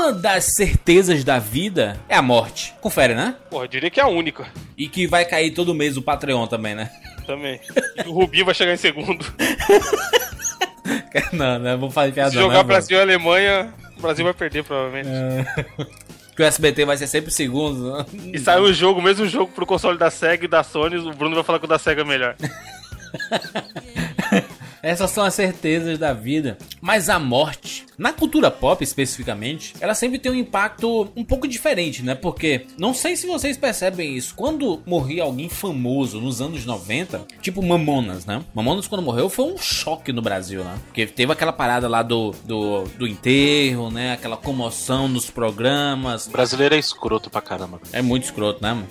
uma das certezas da vida é a morte. Confere, né? Porra, eu diria que é a única. E que vai cair todo mês o Patreon também, né? Também. E o Rubinho vai chegar em segundo. não, não vou fazer piada Se jogar não, Brasil e Alemanha, o Brasil vai perder, provavelmente. Que o SBT vai ser sempre segundo. né? E saiu o jogo, mesmo jogo pro console da SEGA e da Sony, o Bruno vai falar que o da SEGA é melhor. Essas são as certezas da vida. Mas a morte, na cultura pop especificamente, ela sempre tem um impacto um pouco diferente, né? Porque, não sei se vocês percebem isso, quando morria alguém famoso nos anos 90, tipo Mamonas, né? Mamonas quando morreu foi um choque no Brasil, né? Porque teve aquela parada lá do, do, do enterro, né? Aquela comoção nos programas. O brasileiro é escroto pra caramba. É muito escroto, né?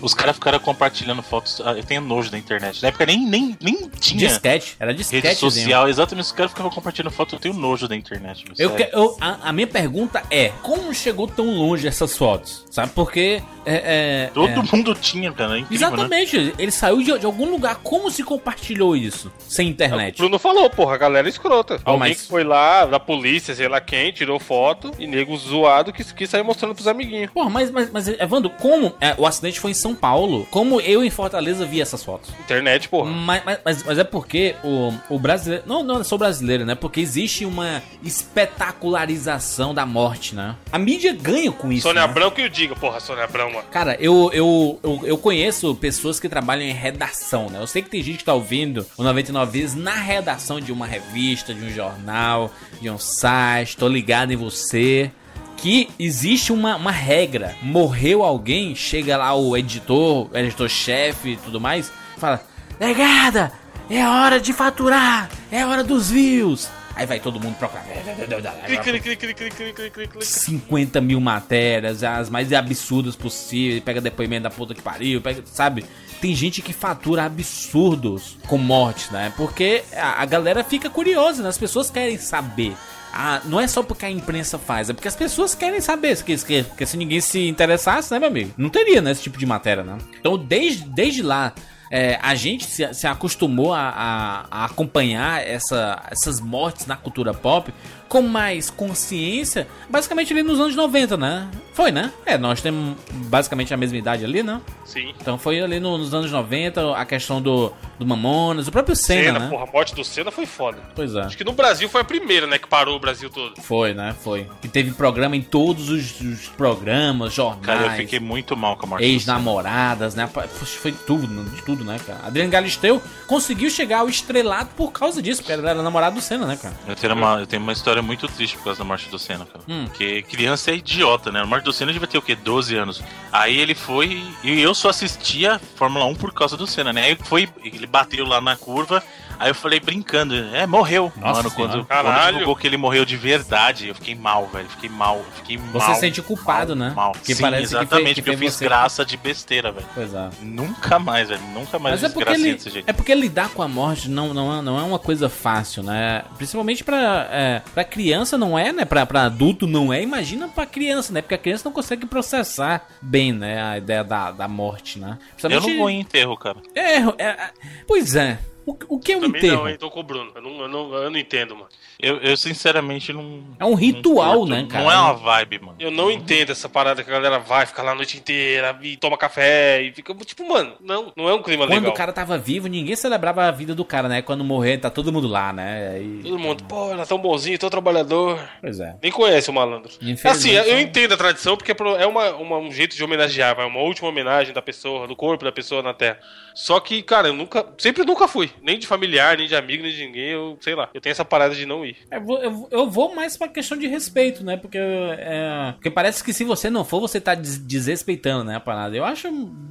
Os caras ficaram compartilhando fotos. ah, Eu tenho nojo da internet. Na época nem, nem, nem tinha Disquete, era disquete. rede social. Exatamente, os caras ficavam compartilhando foto. Eu tenho nojo da internet. meu, Eu, que- eu- a, a minha pergunta é: como chegou tão longe essas fotos? Sabe? Porque. É, é- Todo é- mundo tinha, cara. É incrível, né? Exatamente, ele saiu de, de algum lugar. Como se compartilhou isso? Sem O internet. Bruno falou, porra, a galera é escrota. Oh, Alguém mas- que foi lá, da polícia, sei lá quem, tirou foto, e nego zoado que, que saiu mostrando pros amiguinhos. Porra, mas, mas, mas Evandro, como é, o acidente foi em São Paulo? Como eu em Fortaleza vi essas fotos? Internet, porra. Mas, mas, mas, é porque o, o brasileiro. Não, não é só brasileiro, né? Porque existe uma espetacularização da morte, né? A mídia ganha com isso. Sônia né? Abrão que o diga, porra, Sônia Abrão, mano. Cara, eu, eu, eu, eu conheço pessoas que trabalham em redação, né? Eu sei que tem gente que tá ouvindo o 99 vezes na redação de uma revista, de um jornal, de um site, tô ligado em você. Que existe uma, uma regra. Morreu alguém, chega lá o editor, editor-chefe e tudo mais, fala: Negada, é hora de faturar, é hora dos views. Aí vai todo mundo procurar. Clique, clique, clique, clique, clique, clique, clique, clique. 50 mil matérias, as mais absurdas possíveis, pega depoimento da puta que pariu, pega, sabe? Tem gente que fatura absurdos com mortes, né? Porque a, a galera fica curiosa, né? As pessoas querem saber. Ah, não é só porque a imprensa faz, é porque as pessoas querem saber. Porque se ninguém se interessasse, né, meu amigo? Não teria, né, esse tipo de matéria, né? Então, desde, desde lá, é, a gente se, se acostumou a, a- a acompanhar essa, essas mortes na cultura pop com mais consciência, basicamente ali nos anos 90, né? Foi, né? É, nós temos basicamente a mesma idade ali, né? Sim. Então foi ali no- nos anos 90 a questão do, do Mamonas, o próprio Senna, Senna, né? porra, a morte do Senna foi foda. Pois é. Acho que no Brasil foi a primeira, né, que parou o Brasil todo. Foi, né? Foi. E teve programa em todos os, os programas, jornais. Cara, eu fiquei muito mal com a morte. Ex-namoradas, né? Foi tudo, de tudo, né, cara? Adriano Galisteu conseguiu chegar ao estrelado por causa disso, porque ele era namorado do Senna, né, cara? Eu tenho, uma, eu tenho uma história muito triste por causa da morte do Senna, cara. Hum. Porque criança é idiota, né? A morte do Senna devia ter o quê? 12 anos. Aí ele foi. E eu só assistia Fórmula 1 por causa do Senna, né? Aí foi. Ele bateu lá na curva. Aí eu falei brincando, é, morreu. Nossa Mano, quando, Senhora. quando Caralho. divulgou que ele morreu de verdade, eu fiquei mal, velho. Fiquei mal, fiquei Você mal. se sente culpado, mal, né? Mal. Que Sim, parece que foi- exatamente, que porque eu fiz você. graça de besteira, velho. Pois é. Nunca mais, velho. Nunca mais Mas é fiz porque, gracinha ele, desse jeito. é porque lidar com a morte não, não, é, não é uma coisa fácil, né? Principalmente pra, é, pra criança não é, né? Pra, pra adulto não é. Imagina pra criança, né? Porque a criança não consegue processar bem, né? A ideia da, da morte, né? Eu não vou em enterro, cara. É, é, é, pois é. O, o que é um Também enterro? não, hein? Tô com o Bruno. Eu não, eu não, eu não entendo, mano. Eu, eu sinceramente não. É um ritual, né, cara? Não é uma vibe, mano. Eu não entendo essa parada que a galera vai, fica lá a noite inteira e toma café e fica. Tipo, mano, não, não é um clima Quando legal. o cara tava vivo, ninguém celebrava a vida do cara, né? Quando morrer, tá todo mundo lá, né? Aí- Todo mundo, pô, ela é tão bonzinho, tão trabalhador. Pois é. Nem conhece o malandro. Assim, eu é. entendo a tradição porque é é uma, uma- um jeito de homenagear, vai, uma última homenagem da pessoa, do corpo da pessoa na Terra. Só que, cara, eu nunca, sempre nunca fui, nem de familiar, nem de amigo, nem de ninguém, eu sei lá. Eu tenho essa parada de não ir. Eu vou, eu eu vou mais pra questão de respeito, né? Porque, é, porque parece que se você não for, você tá des- desrespeitando, né? A parada. Eu acho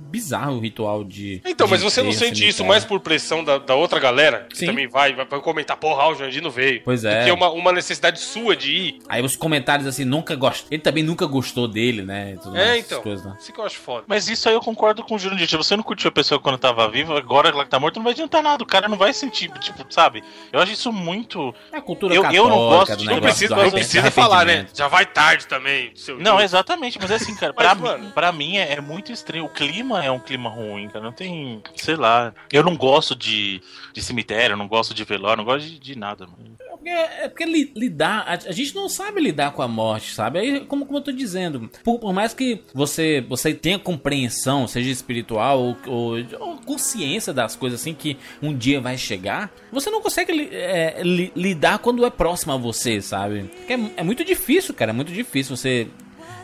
bizarro o ritual de. Então, de mas você não sente isso mais por pressão da, da outra galera, que Sim. também vai, vai, vai comentar, porra, o Jandino veio. Pois é. Que uma, uma necessidade sua de ir. Aí os comentários assim, nunca gosto. Ele também nunca gostou dele, né? É, essas então. coisas, né? Isso que eu acho foda. Mas isso aí eu concordo com o Júnior. Se você não curtiu a pessoa quando tava viva, agora ela que tá morta, não vai adiantar nada. O cara não vai sentir, tipo, sabe? Eu acho isso muito. É a cultura Eu- eu católica, não gosto do de- Não precisa, do não precisa falar, né? Já vai tarde também. Seu Não, exatamente, mas é assim, cara, Mas, pra, mano- mim, pra mim é, é muito estranho. O clima é um clima ruim, cara. Não tem. Sei lá. Eu não gosto de, de cemitério, eu não gosto de velório, não gosto de, de nada, mano. É, é porque li, lidar, a, a, gente não sabe lidar com a morte, sabe? Aí, como, como eu tô dizendo, por, por mais que você, você tenha compreensão, seja espiritual ou, ou, ou, consciência das coisas assim que um dia vai chegar, você não consegue é, li, lidar quando é próximo a você, sabe? É, é muito difícil, cara, é muito difícil você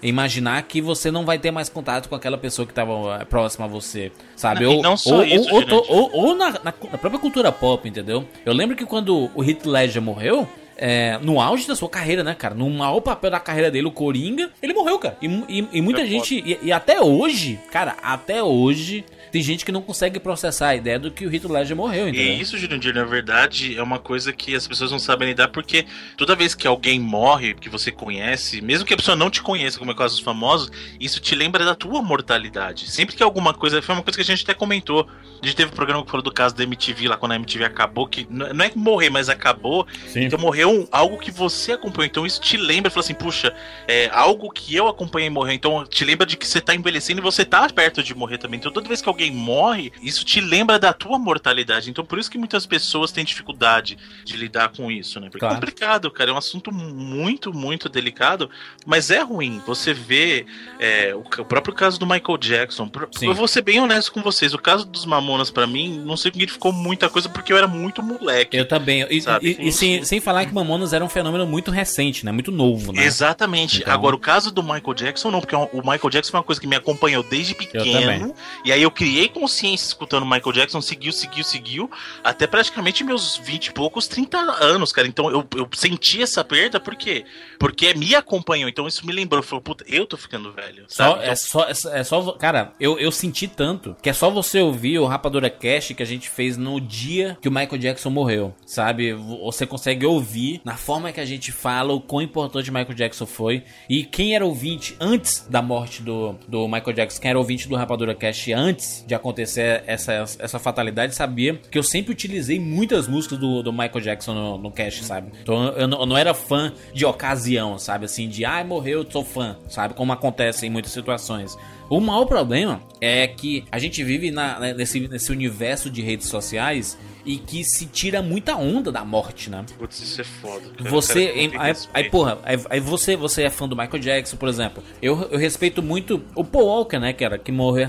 imaginar que você não vai ter mais contato com aquela pessoa que estava eh, próxima a você, sabe? Não, ou, não só ou, isso, ou, ou, ou na, na, na, própria cultura pop, entendeu? Eu lembro que quando o Heath Ledger morreu, é, no auge da sua carreira, né, cara? No maior papel da carreira dele, o Coringa, ele morreu, cara. E, e, e muita é gente. E, e, até hoje, cara, até hoje, tem gente que não consegue processar a ideia do que o Heath Ledger morreu, entendeu? E isso, Jurandir, na verdade, é uma coisa que as pessoas não sabem lidar, porque toda vez que alguém morre, que você conhece, mesmo que a pessoa não te conheça, como é o caso dos famosos, isso te lembra da tua mortalidade. Sempre que alguma coisa. Foi uma coisa que a gente até comentou. A gente teve um programa que falou do caso da MTV, lá quando a MTV acabou, que não é que morrer, mas acabou. Sim. Então morreu algo que você acompanhou. Então isso te lembra, fala assim, puxa, é algo que eu acompanhei morrer. Então te lembra de que você tá envelhecendo e você tá perto de morrer também. Então toda vez que alguém morre, isso te lembra da tua mortalidade. Então por isso que muitas pessoas têm dificuldade de lidar com isso, né? Porque claro. é complicado, cara. É um assunto muito, muito delicado, mas é ruim. Você vê é, o, o, próprio caso do Michael Jackson. Sim. Eu vou ser bem honesto com vocês. O caso dos Mamonas, para mim, não significou muita coisa porque eu era muito moleque. Eu também. E, e, e sem, sem falar que Mamonas era um fenômeno muito recente, né? Muito novo, né? Exatamente. Então... Agora, o caso do Michael Jackson, não, porque o Michael Jackson foi uma coisa que me acompanhou desde pequeno. E aí eu criei consciência escutando Michael Jackson, seguiu, seguiu, seguiu, até praticamente meus 20 e poucos, 30 anos, cara. Então eu, eu senti essa perda, por quê? Porque me acompanhou, então isso me lembrou, falou, puta, eu tô ficando velho. Só, então... é, só, é só, cara, eu, eu senti tanto que é só você ouvir o Rapadura Cash que a gente fez no dia que o Michael Jackson morreu, sabe? Você consegue ouvir na forma que a gente fala o quão importante Michael Jackson foi e quem era ouvinte antes da morte do, do Michael Jackson, quem era ouvinte do Rapadura Cash antes de acontecer essa, essa fatalidade, sabia que eu sempre utilizei muitas músicas do, do Michael Jackson no, no cast, sabe? Então eu, eu, não era fã de ocasião, sabe? Assim, de ai, ah, morreu, sou fã, sabe? Como acontece em muitas situações. O maior problema é que a gente vive na, nesse, nesse universo de redes sociais e que se tira muita onda da morte, né? Putz, isso é foda. Cara. Você. Aí, aí, porra, aí, aí, você, você é fã do Michael Jackson, por exemplo. Eu, eu respeito muito o Paul Walker, né, cara, que morreu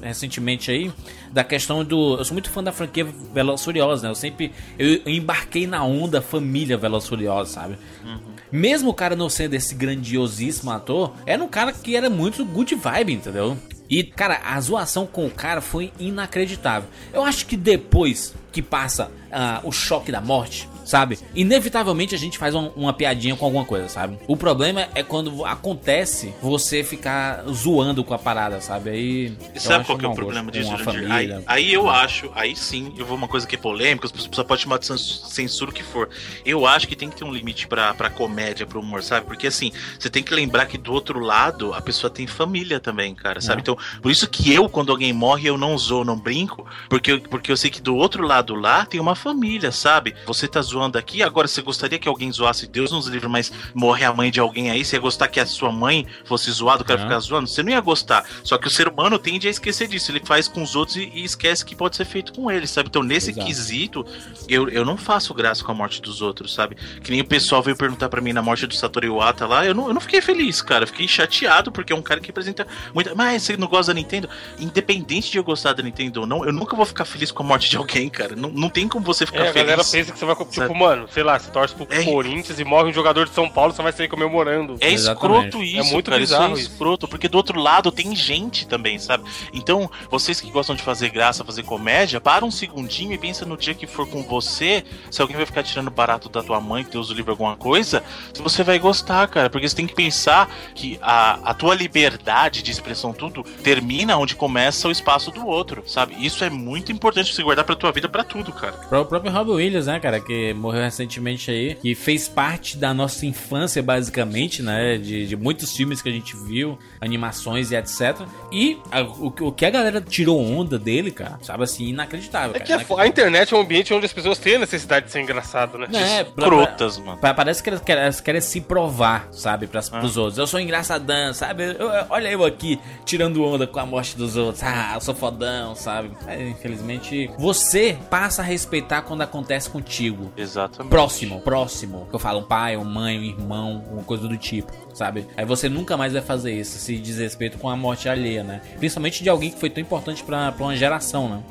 recentemente aí, da questão do. Eu sou muito fã da franquia Veloz Furiosa, né? Eu sempre. Eu, embarquei na onda família Veloz Furiosa, sabe? Uhum. Mesmo o cara não sendo esse grandiosíssimo ator, era um cara que era muito good vibe, entendeu? E, cara, a zoação com o cara foi inacreditável. Eu acho que depois que passa uh, o choque da morte, sabe? Inevitavelmente a gente faz uma, uma, piadinha com alguma coisa, sabe? O problema é quando acontece você ficar zoando com a parada, sabe? Aí. E sabe qual que é o problema disso, aí, aí, eu acho, aí sim, eu vou uma coisa que é polêmica, as pessoas podem chamar de censura o que for. Eu acho que tem que ter um limite pra, pra comédia, pro humor, sabe? Porque assim, você tem que lembrar que do outro lado a pessoa tem família também, cara, sabe? É. Então, por isso que eu, quando alguém morre, eu não zoo, não brinco, porque, porque eu sei que do outro lado lá tem uma família, sabe? Você tá zoando zoando aqui, agora você gostaria que alguém zoasse Deus nos livros, mas morre a mãe de alguém aí, você ia gostar que a sua mãe fosse zoada, o cara ficar zoando? Você não ia gostar. Só que o ser humano tende a esquecer disso. Ele faz com os outros e, e esquece que pode ser feito com ele, sabe? Então, nesse Exato. quesito, eu, eu não faço graça com a morte dos outros, sabe? Que nem o pessoal veio perguntar para mim na morte do Satoru Iwata lá, eu não, eu não fiquei feliz, cara. Eu fiquei chateado porque é um cara que representa muita. Mas você não gosta da Nintendo? Independente de eu gostar da Nintendo ou não, eu nunca vou ficar feliz com a morte de alguém, cara. Não, não tem como você ficar é, feliz. A galera pensa que você vai. Tipo, Tipo, mano, sei lá, você torce pro é... Corinthians e morre um jogador de São Paulo, você vai sair comemorando. É escroto isso, é muito cara, bizarro isso é escroto, porque do outro lado tem gente também, sabe? Então, vocês que gostam de fazer graça, fazer comédia, para um segundinho e pensa no dia que for com você, se alguém vai ficar tirando barato da tua mãe, que Deus o livre alguma coisa, se você vai gostar, cara, porque você tem que pensar que a, a tua liberdade de expressão, tudo, termina onde começa o espaço do outro, sabe? Isso é muito importante você guardar pra tua vida para tudo, cara. O próprio Robbie Williams, né, cara, que morreu recentemente aí, que fez parte da nossa infância, basicamente, né? De, de muitos filmes que a gente viu, animações e etc. E a, o, o, que a galera tirou onda dele, cara, sabe assim, inacreditável. É cara, que a, a, internet é um ambiente onde as pessoas têm a necessidade de ser engraçado, né? É, Crotas, mano. Parece que elas querem, elas querem se provar, sabe, pras, ah. pros outros. Eu sou engraçadão, sabe? Eu, olha eu aqui tirando onda com a morte dos outros. Ah, eu sou fodão, sabe? É, infelizmente, você passa a respeitar quando acontece contigo. Exatamente. próximo, próximo. Que eu falo um pai, um mãe, um irmão, uma coisa do tipo, sabe? Aí você nunca mais vai fazer isso, se desrespeito com a morte alheia, né? Principalmente de alguém que foi tão importante pra, pra uma geração, né?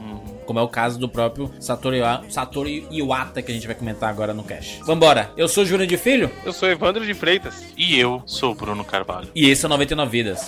Como é o caso do próprio Satoru, Satoru Iwata, que a gente vai comentar agora no cast. Vambora, eu sou Júnior de Filho Eu sou Evandro de Freitas. E eu sou o Bruno Carvalho. e esse é o 99 Vidas.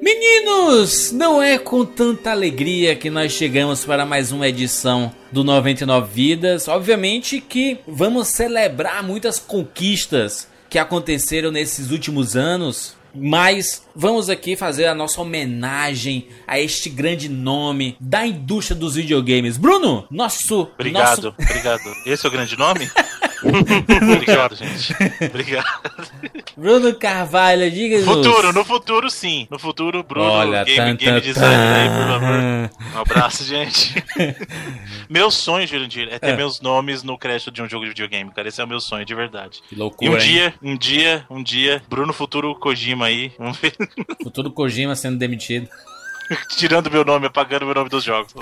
Meninos, não é com tanta alegria que nós chegamos para mais uma edição do 99 Vidas. Obviamente que vamos celebrar muitas conquistas que aconteceram nesses últimos anos, mas vamos aqui fazer a nossa homenagem a este grande nome da indústria dos videogames. Bruno, nosso. Obrigado, nosso- obrigado. Esse é o grande nome? obrigado, gente. Obrigado. Bruno Carvalho, diga Futuro, no futuro sim. No futuro, Bruno, Olha, game, tan, game tan, designer aí, por favor. Um abraço, gente. meu sonho, Jurandir, é ter meus nomes no crédito de um jogo de videogame, cara. Esse é o meu sonho, de verdade. Que E loucura, um hein? dia, um dia, um dia, Bruno Futuro Kojima aí, vamos ver, Futuro Kojima sendo demitido. tirando meu nome, apagando meu nome dos jogos.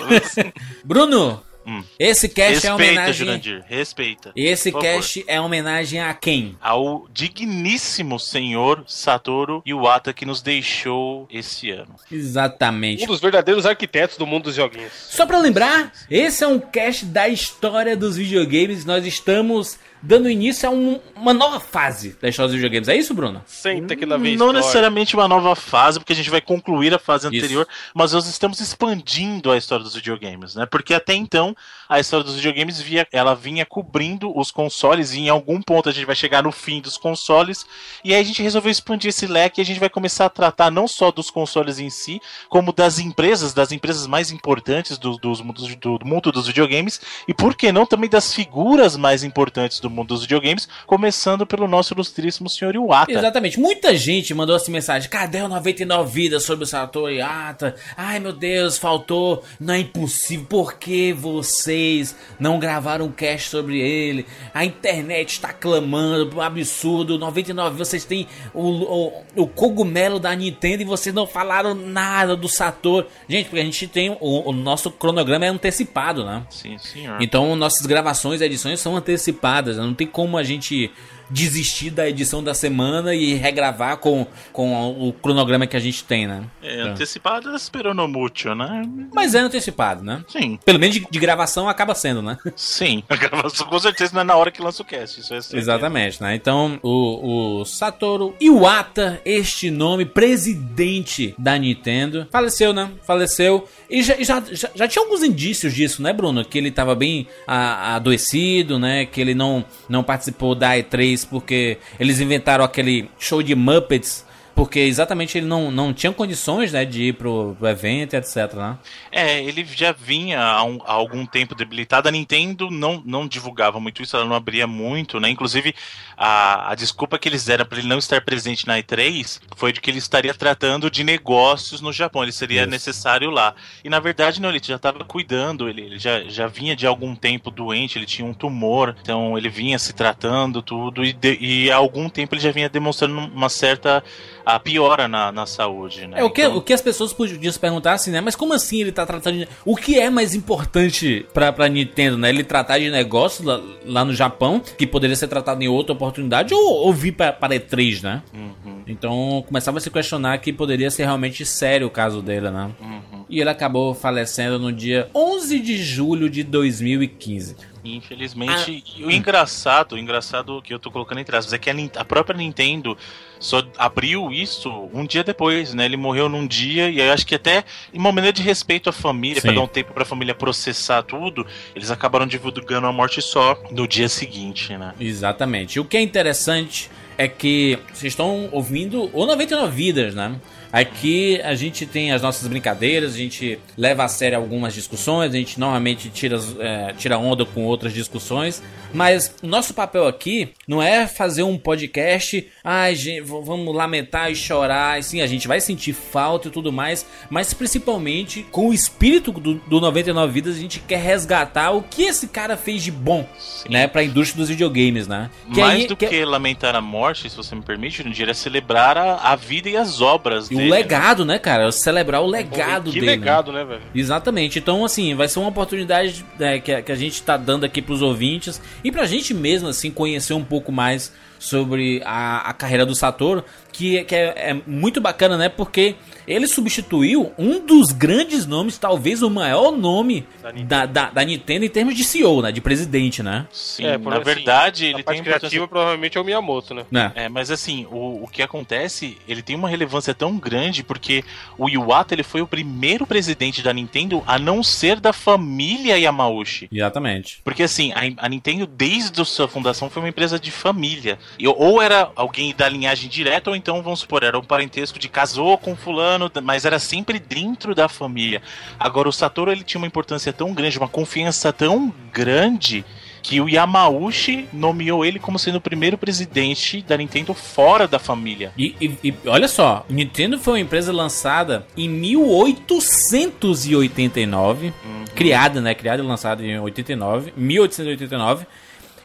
Bruno, Hum. esse cast é Respeita, homenagem. Jurandir, respeita. Esse cast é homenagem a quem? Ao digníssimo senhor Satoru Iwata que nos deixou esse ano. Exatamente. Um dos verdadeiros arquitetos do mundo dos joguinhos. Só pra lembrar, esse é um cast da história dos videogames. Nós estamos dando início a um- uma nova fase da história dos videogames. É isso, Bruno? Senta que lá vem Não necessariamente uma nova fase, porque a gente vai concluir a fase Isso. anterior, mas nós estamos expandindo a história dos videogames, né? Porque até então a história dos videogames via, ela vinha cobrindo os consoles e em algum ponto a gente vai chegar no fim dos consoles e aí a gente resolveu expandir esse leque e a gente vai começar a tratar não só dos consoles em si, como das empresas, das empresas mais importantes do, dos mundos- do mundo dos videogames e por que não também das figuras mais importantes do mundo dos videogames, começando pelo nosso ilustríssimo senhor Iwata. Exatamente. Muita gente mandou essa mensagem. Cadê o 99 vidas sobre o Satoru Iwata? Ai, meu Deus, faltou. Não é impossível. Por que vocês não gravaram um cast sobre ele? A internet está clamando. Absurdo. 99 vocês têm o, o, o cogumelo da Nintendo e vocês não falaram nada do Satoru. Gente, porque a gente tem... O, o nosso cronograma é antecipado, né? Sim, senhor. Então nossas gravações e edições são antecipadas. Né? Não tem como a gente desistir da edição da semana e regravar com, com o cronograma que a gente tem, né? É, antecipada esperou no mútil, né? Mas é antecipado, né? Sim, Pelo menos de, de gravação acaba sendo, né? sim. A gravação com certeza não é na hora que lança o cast. Isso é certeza. Exatamente, né? Então, o, o Satoru Iwata, este nome, presidente da Nintendo, faleceu, né? Faleceu. E já, já, já, já tinha alguns indícios disso, né, Bruno? Que ele tava bem a- adoecido, né? Que ele não, não participou da E3 porque eles inventaram aquele show de Muppets. Porque exatamente ele não, não tinha condições, né, de ir pro, pro evento, etc, né? É, ele já vinha há, um- há algum tempo debilitado. A Nintendo não, não divulgava muito isso, ela não abria muito, né? Inclusive, a, a desculpa que eles deram para ele não estar presente na E3 foi de que ele estaria tratando de negócios no Japão, ele seria Isso. necessário lá. E na verdade, não, ele já estava cuidando, ele, ele já, já vinha de algum tempo doente, ele tinha um tumor, então ele vinha se tratando, tudo, e, de- e há algum tempo ele já vinha demonstrando uma certa a piora na, na saúde, né? É, o que, Então- o que as pessoas podiam se perguntar assim, né? Mas como assim ele tá tratando de... O que é mais importante pra, pra Nintendo, né? Ele tratar de negócio lá, lá no Japão, que poderia ser tratado em outra oportunidade, ou, ou vir para E3, né? Uhum, Então começava a se questionar que poderia ser realmente sério o caso dele, né? uhum. e ele acabou falecendo no dia 11 de julho de 2015. Infelizmente, ah. o engraçado, o engraçado que eu tô colocando entre aspas é que a, a, própria Nintendo só abriu isso um dia depois, né? Ele morreu num dia e eu acho que até em uma maneira de respeito à família, para dar um tempo para a família processar tudo, eles acabaram divulgando a morte só no dia seguinte, né? Exatamente. O que é interessante é que vocês estão ouvindo o 99 Vidas, né? Aqui a gente tem as nossas brincadeiras, a gente leva a sério algumas discussões, a gente normalmente tira, é, tira onda com outras discussões, mas o nosso papel aqui não é fazer um podcast, ai, gente, vamos lamentar e chorar, sim, a gente vai sentir falta e tudo mais, mas principalmente com o espírito do, do 99 Vidas, a gente quer resgatar o que esse cara fez de bom, sim. né, pra indústria dos videogames, né? Que Mais aí, do que... que... lamentar a morte, se você me permite, dia é celebrar a, a vida e as obras o legado, né, cara? Celebrar o legado que dele. Que legado, né, velho? Exatamente. Então, assim, vai ser uma oportunidade é, que, que a gente tá dando aqui pros ouvintes e pra gente mesmo, assim, conhecer um pouco mais sobre a, a carreira do Satoru, que, que é, é, muito bacana, né? Porque ele substituiu um dos grandes nomes, talvez o maior nome da Nintendo, da, da, da Nintendo em termos de CEO, né? De presidente, né? Sim, é, na assim, verdade, ele tem criativa provavelmente é o Miyamoto, né? É, é mas assim, o, o que acontece, ele tem uma relevância tão grande porque o Iwata ele foi o primeiro presidente da Nintendo a não ser da família Yamauchi. Exatamente. Porque assim, a, a Nintendo desde a sua fundação foi uma empresa de família. E, ou era alguém da linhagem direta, ou então, vamos supor, era um parentesco de casou com fulano, mas era sempre dentro da família. Agora, o Satoru ele tinha uma importância tão grande, uma confiança tão grande que o Yamauchi nomeou ele como sendo o primeiro presidente da Nintendo fora da família. E, e, e, olha só, Nintendo foi uma empresa lançada em 1889, uhum. criada, né? Criada e lançada em 89, 1889,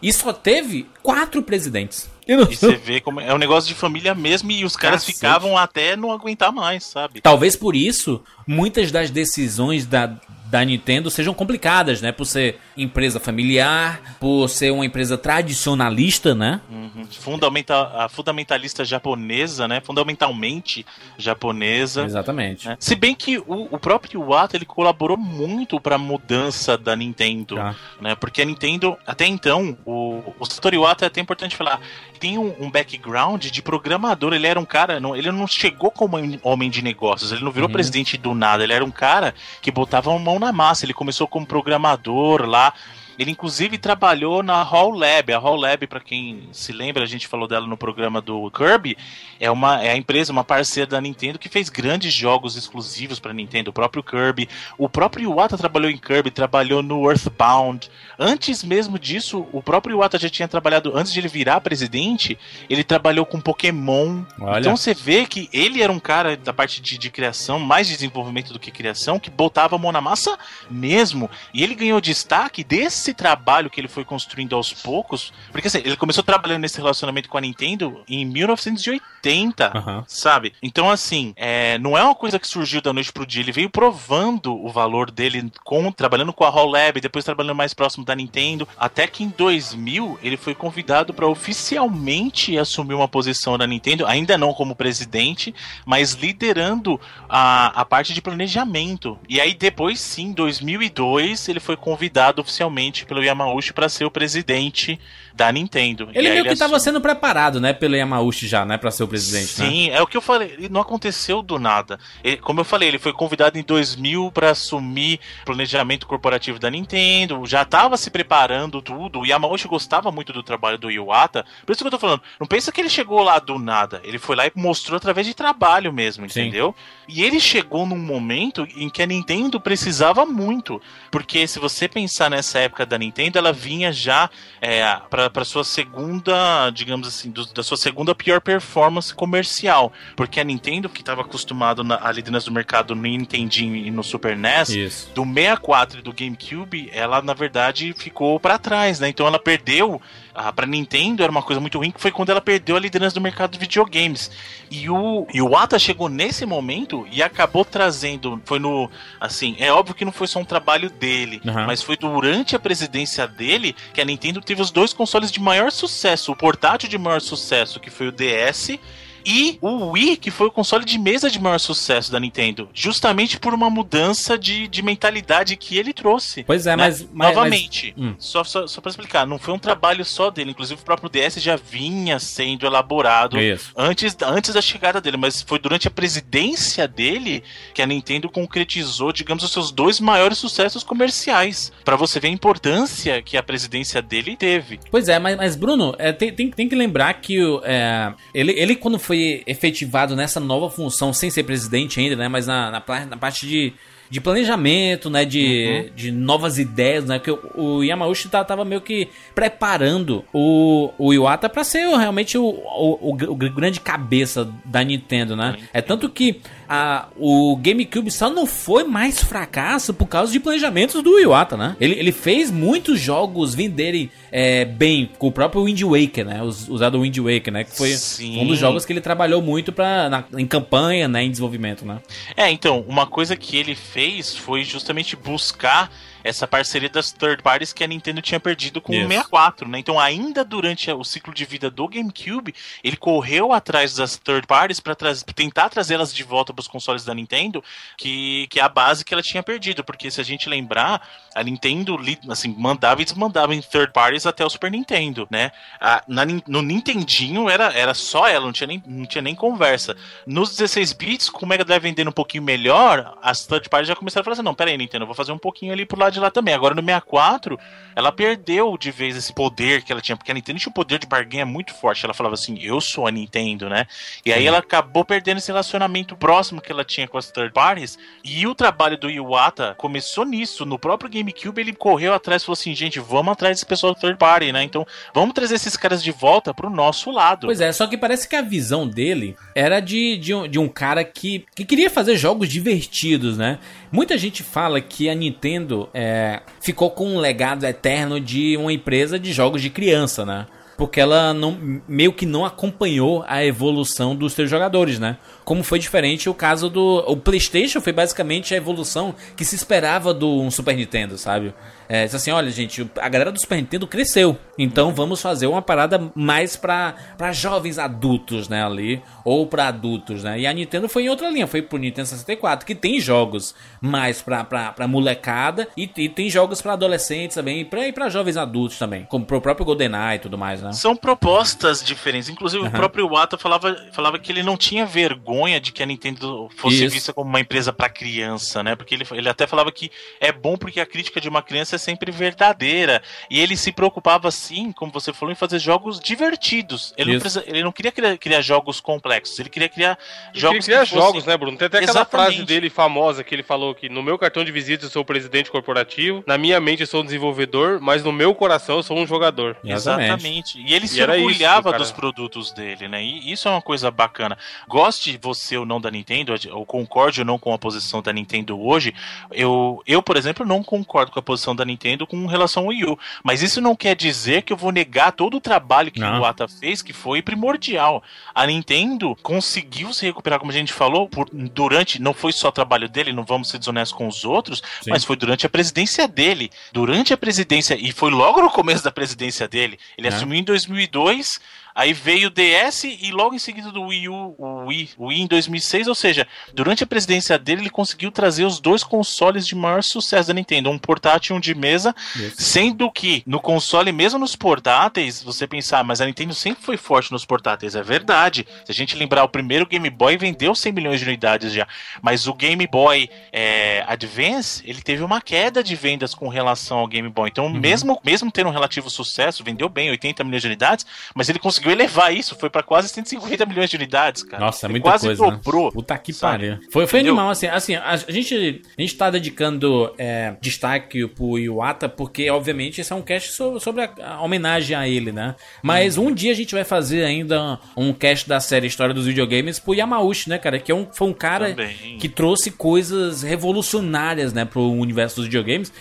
e só teve quatro presidentes. E você vê como é um negócio de família mesmo e os caras Cacete. ficavam até não aguentar mais, sabe? Talvez por isso muitas das decisões da, da Nintendo sejam complicadas, né? Por ser empresa familiar, por ser uma empresa tradicionalista, né? Uhum. Fundamental, a fundamentalista japonesa, né? Fundamentalmente japonesa. Exatamente. Né? Se bem que o, o próprio Iwata ele colaborou muito para a mudança da Nintendo, tá. né? Porque a Nintendo até então o, o Satoru Iwata é até importante falar tem um, um, background de programador. Ele era um cara, não, ele não chegou como homem de negócios, ele não virou uhum. presidente do nada. Ele era um cara que botava a mão na massa. Ele começou como programador lá. Ele inclusive trabalhou na Hall Lab. A Hall Lab, para quem se lembra, a gente falou dela no programa do Kirby, é uma é a empresa, uma parceira da Nintendo que fez grandes jogos exclusivos para Nintendo, o próprio Kirby. O próprio Iwata trabalhou em Kirby, trabalhou no Earthbound. Antes mesmo disso, o próprio Iwata já tinha trabalhado antes de ele virar presidente, ele trabalhou com Pokémon. Olha. Então você vê que ele era um cara da parte de, de criação, mais de desenvolvimento do que criação, que botava a mão na massa mesmo. E ele ganhou destaque desse esse trabalho que ele foi construindo aos poucos, porque assim, ele começou trabalhando nesse relacionamento com a Nintendo em 1980, uhum. sabe? Então, assim, é, não é uma coisa que surgiu da noite pro dia, ele veio provando o valor dele com trabalhando com a Hall Lab, depois trabalhando mais próximo da Nintendo, até que em 2000 ele foi convidado para oficialmente assumir uma posição da Nintendo, ainda não como presidente, mas liderando a, a parte de planejamento. E aí depois sim, em 2002, ele foi convidado oficialmente pelo Yamauchi para ser o presidente da Nintendo. Ele meio que estava sendo preparado, né, pelo Yamauchi já, né, para ser o presidente. Né? Sim, né? é o que eu falei. Não aconteceu do nada. Ele, como eu falei, ele foi convidado em 2000 para assumir planejamento corporativo da Nintendo. Já estava se preparando tudo. O Yamauchi gostava muito do trabalho do Iwata. Por isso que eu tô falando. Não pensa que ele chegou lá do nada. Ele foi lá e mostrou através de trabalho mesmo, entendeu? Sim. E ele chegou num momento em que a Nintendo precisava muito, porque se você pensar nessa época da Nintendo, ela vinha já é, para sua segunda, digamos assim, do, da sua segunda pior performance comercial. Porque a Nintendo, que estava acostumado na, ali dentro do mercado no Nintendinho e no Super NES, Isso. do 64 e do GameCube, ela na verdade ficou para trás, né? Então ela perdeu ah, para Nintendo era uma coisa muito ruim, que foi quando ela perdeu a liderança do mercado de videogames. E o, e o Ata chegou nesse momento e acabou trazendo. Foi no. Assim, é óbvio que não foi só um trabalho dele, uhum. mas foi durante a presidência dele que a Nintendo teve os dois consoles de maior sucesso. O portátil de maior sucesso, que foi o DS E o Wii, que foi o console de mesa de maior sucesso da Nintendo, justamente por uma mudança de, de mentalidade que ele trouxe. Pois é, né? mas, mas. Novamente, mas- hum. só, só, só pra explicar, não foi um trabalho só dele, inclusive o próprio DS já vinha sendo elaborado Isso. antes, antes da chegada dele, mas foi durante a presidência dele que a Nintendo concretizou, digamos, os seus dois maiores sucessos comerciais. Pra você ver a importância que a presidência dele teve. Pois é, mas, mas Bruno, é, tem, tem, tem que lembrar que é, ele, ele, quando foi efetivado nessa nova função, sem ser presidente ainda, né? Mas na, na, na parte de, de planejamento, né? De, de novas ideias, né? Que o, o Yamauchi tá- tava meio que preparando o, o Iwata pra ser realmente o, o, o grande cabeça da Nintendo, né? É tanto que a, o GameCube só não foi mais fracasso por causa de planejamentos do Iwata, né? Ele, ele fez muitos jogos venderem é, bem com o próprio Wind Waker, né? Usado o Wind Waker, né? Que foi Sim. um dos jogos que ele trabalhou muito pra, na- em campanha, né? Em desenvolvimento, né? É, então, uma coisa que ele fez foi justamente buscar essa parceria das third parties que a Nintendo tinha perdido com Isso. o 64, né? Então, ainda durante o ciclo de vida do GameCube, ele correu atrás das third parties para tentar trazê-las de volta para os consoles da Nintendo, que, que é a base que ela tinha perdido, porque se a gente lembrar, a Nintendo assim, mandava e desmandava em third parties até o Super Nintendo, né? A- na no Nintendinho era, era só ela, não tinha, nem, não tinha nem conversa. Nos 16 bits, com o Mega Drive vendendo um pouquinho melhor, as third parties já começaram a falar assim: não, pera aí, Nintendo, eu vou fazer um pouquinho ali pro lado de lá também. Agora no 64, ela perdeu de vez esse poder que ela tinha, porque a Nintendo tinha um poder de barganha muito forte. Ela falava assim: eu sou a Nintendo, né? E aí ela acabou perdendo esse relacionamento próximo que ela tinha com as third parties. E o trabalho do Iwata começou nisso. No próprio GameCube, ele correu atrás e falou assim: gente, vamos atrás desse pessoal do third party, né? Então vamos trazer esses caras de volta pro nosso lado. Pois é, só que parece que a visão dele era de, de, um, de um cara que, que queria fazer jogos divertidos, né? Muita gente fala que a Nintendo é, ficou com um legado eterno de uma empresa de jogos de criança, né? Porque ela não, meio que não acompanhou a evolução dos seus jogadores, né? Como foi diferente o caso do. O PlayStation foi basicamente a evolução que se esperava do um Super Nintendo, sabe? É, assim, olha, gente, a galera do Super Nintendo cresceu. Então vamos fazer uma parada mais pra, pra jovens adultos, né, ali. Ou pra adultos, né? E a Nintendo foi em outra linha, foi pro Nintendo 64, que tem jogos mais pra, pra, pra molecada e, e tem jogos pra adolescentes também, e pra, e pra jovens adultos também. Como pro próprio GoldenEye e tudo mais, né? São propostas diferentes. Inclusive, Aham. o próprio Iwata falava, falava que ele não tinha vergonha de que a Nintendo fosse Isso. vista como uma empresa pra criança, né? Porque ele, ele até falava que é bom porque a crítica de uma criança é sempre verdadeira. E ele se preocupava, sim, como você falou, em fazer jogos divertidos. Ele, não, Isso. precisa- ele não queria criar, criar jogos complexos, ele queria criar Ele jogos. queria criar que fossem- jogos, né, Bruno? Tem até aquela Exatamente. frase dele famosa que ele falou que no meu cartão de visita eu sou o presidente corporativo, na minha mente eu sou um desenvolvedor, mas no meu coração eu sou um jogador. Exatamente. E ele E se isso orgulhava que o cara- dos produtos dele, né? E isso é uma coisa bacana. Goste você ou não da Nintendo, ou concorde ou não com a posição da Nintendo hoje, eu, eu, por exemplo, não concordo com a posição da Nintendo com relação ao Wii U. Mas isso não quer dizer que eu vou negar todo o trabalho que Não. o Iwata fez, que foi primordial. A Nintendo conseguiu se recuperar, como a gente falou, por, durante. Não foi só trabalho dele, não vamos ser desonestos com os outros, Sim. mas foi durante a presidência dele. Durante a presidência, e foi logo no começo da presidência dele. Ele É. assumiu em 2002, aí veio o DS e logo em seguida do Wii U, o Wii, o Wii em 2006. Ou seja, durante a presidência dele, ele conseguiu trazer os dois consoles de maior sucesso da Nintendo, um portátil e um de mesa. Sendo que no console, mesmo nos portáteis, você pensar, mas a Nintendo sempre foi forte nos portáteis, é verdade. Se a gente lembrar, o primeiro Game Boy vendeu 100 milhões de unidades já, mas o Game Boy é, Advance, ele teve uma queda de vendas com relação ao Game Boy. Então, mesmo, mesmo tendo um relativo sucesso, vendeu bem 80 milhões de unidades, mas ele conseguiu elevar isso, foi para quase 150 milhões de unidades, cara. Nossa, é muita quase coisa. dobrou. Né? Puta que pariu. Foi, foi Entendeu? animal, assim. assim a, gente, a gente tá dedicando é, destaque pro Iwata, porque, obviamente, esse é um cast so- sobre, a, a homenagem a ele, né? Mas um dia a gente vai fazer ainda um cast da série História dos Videogames pro Yamauchi, né, cara? Que é um, foi um cara Também. que trouxe coisas revolucionárias, né, pro universo dos videogames.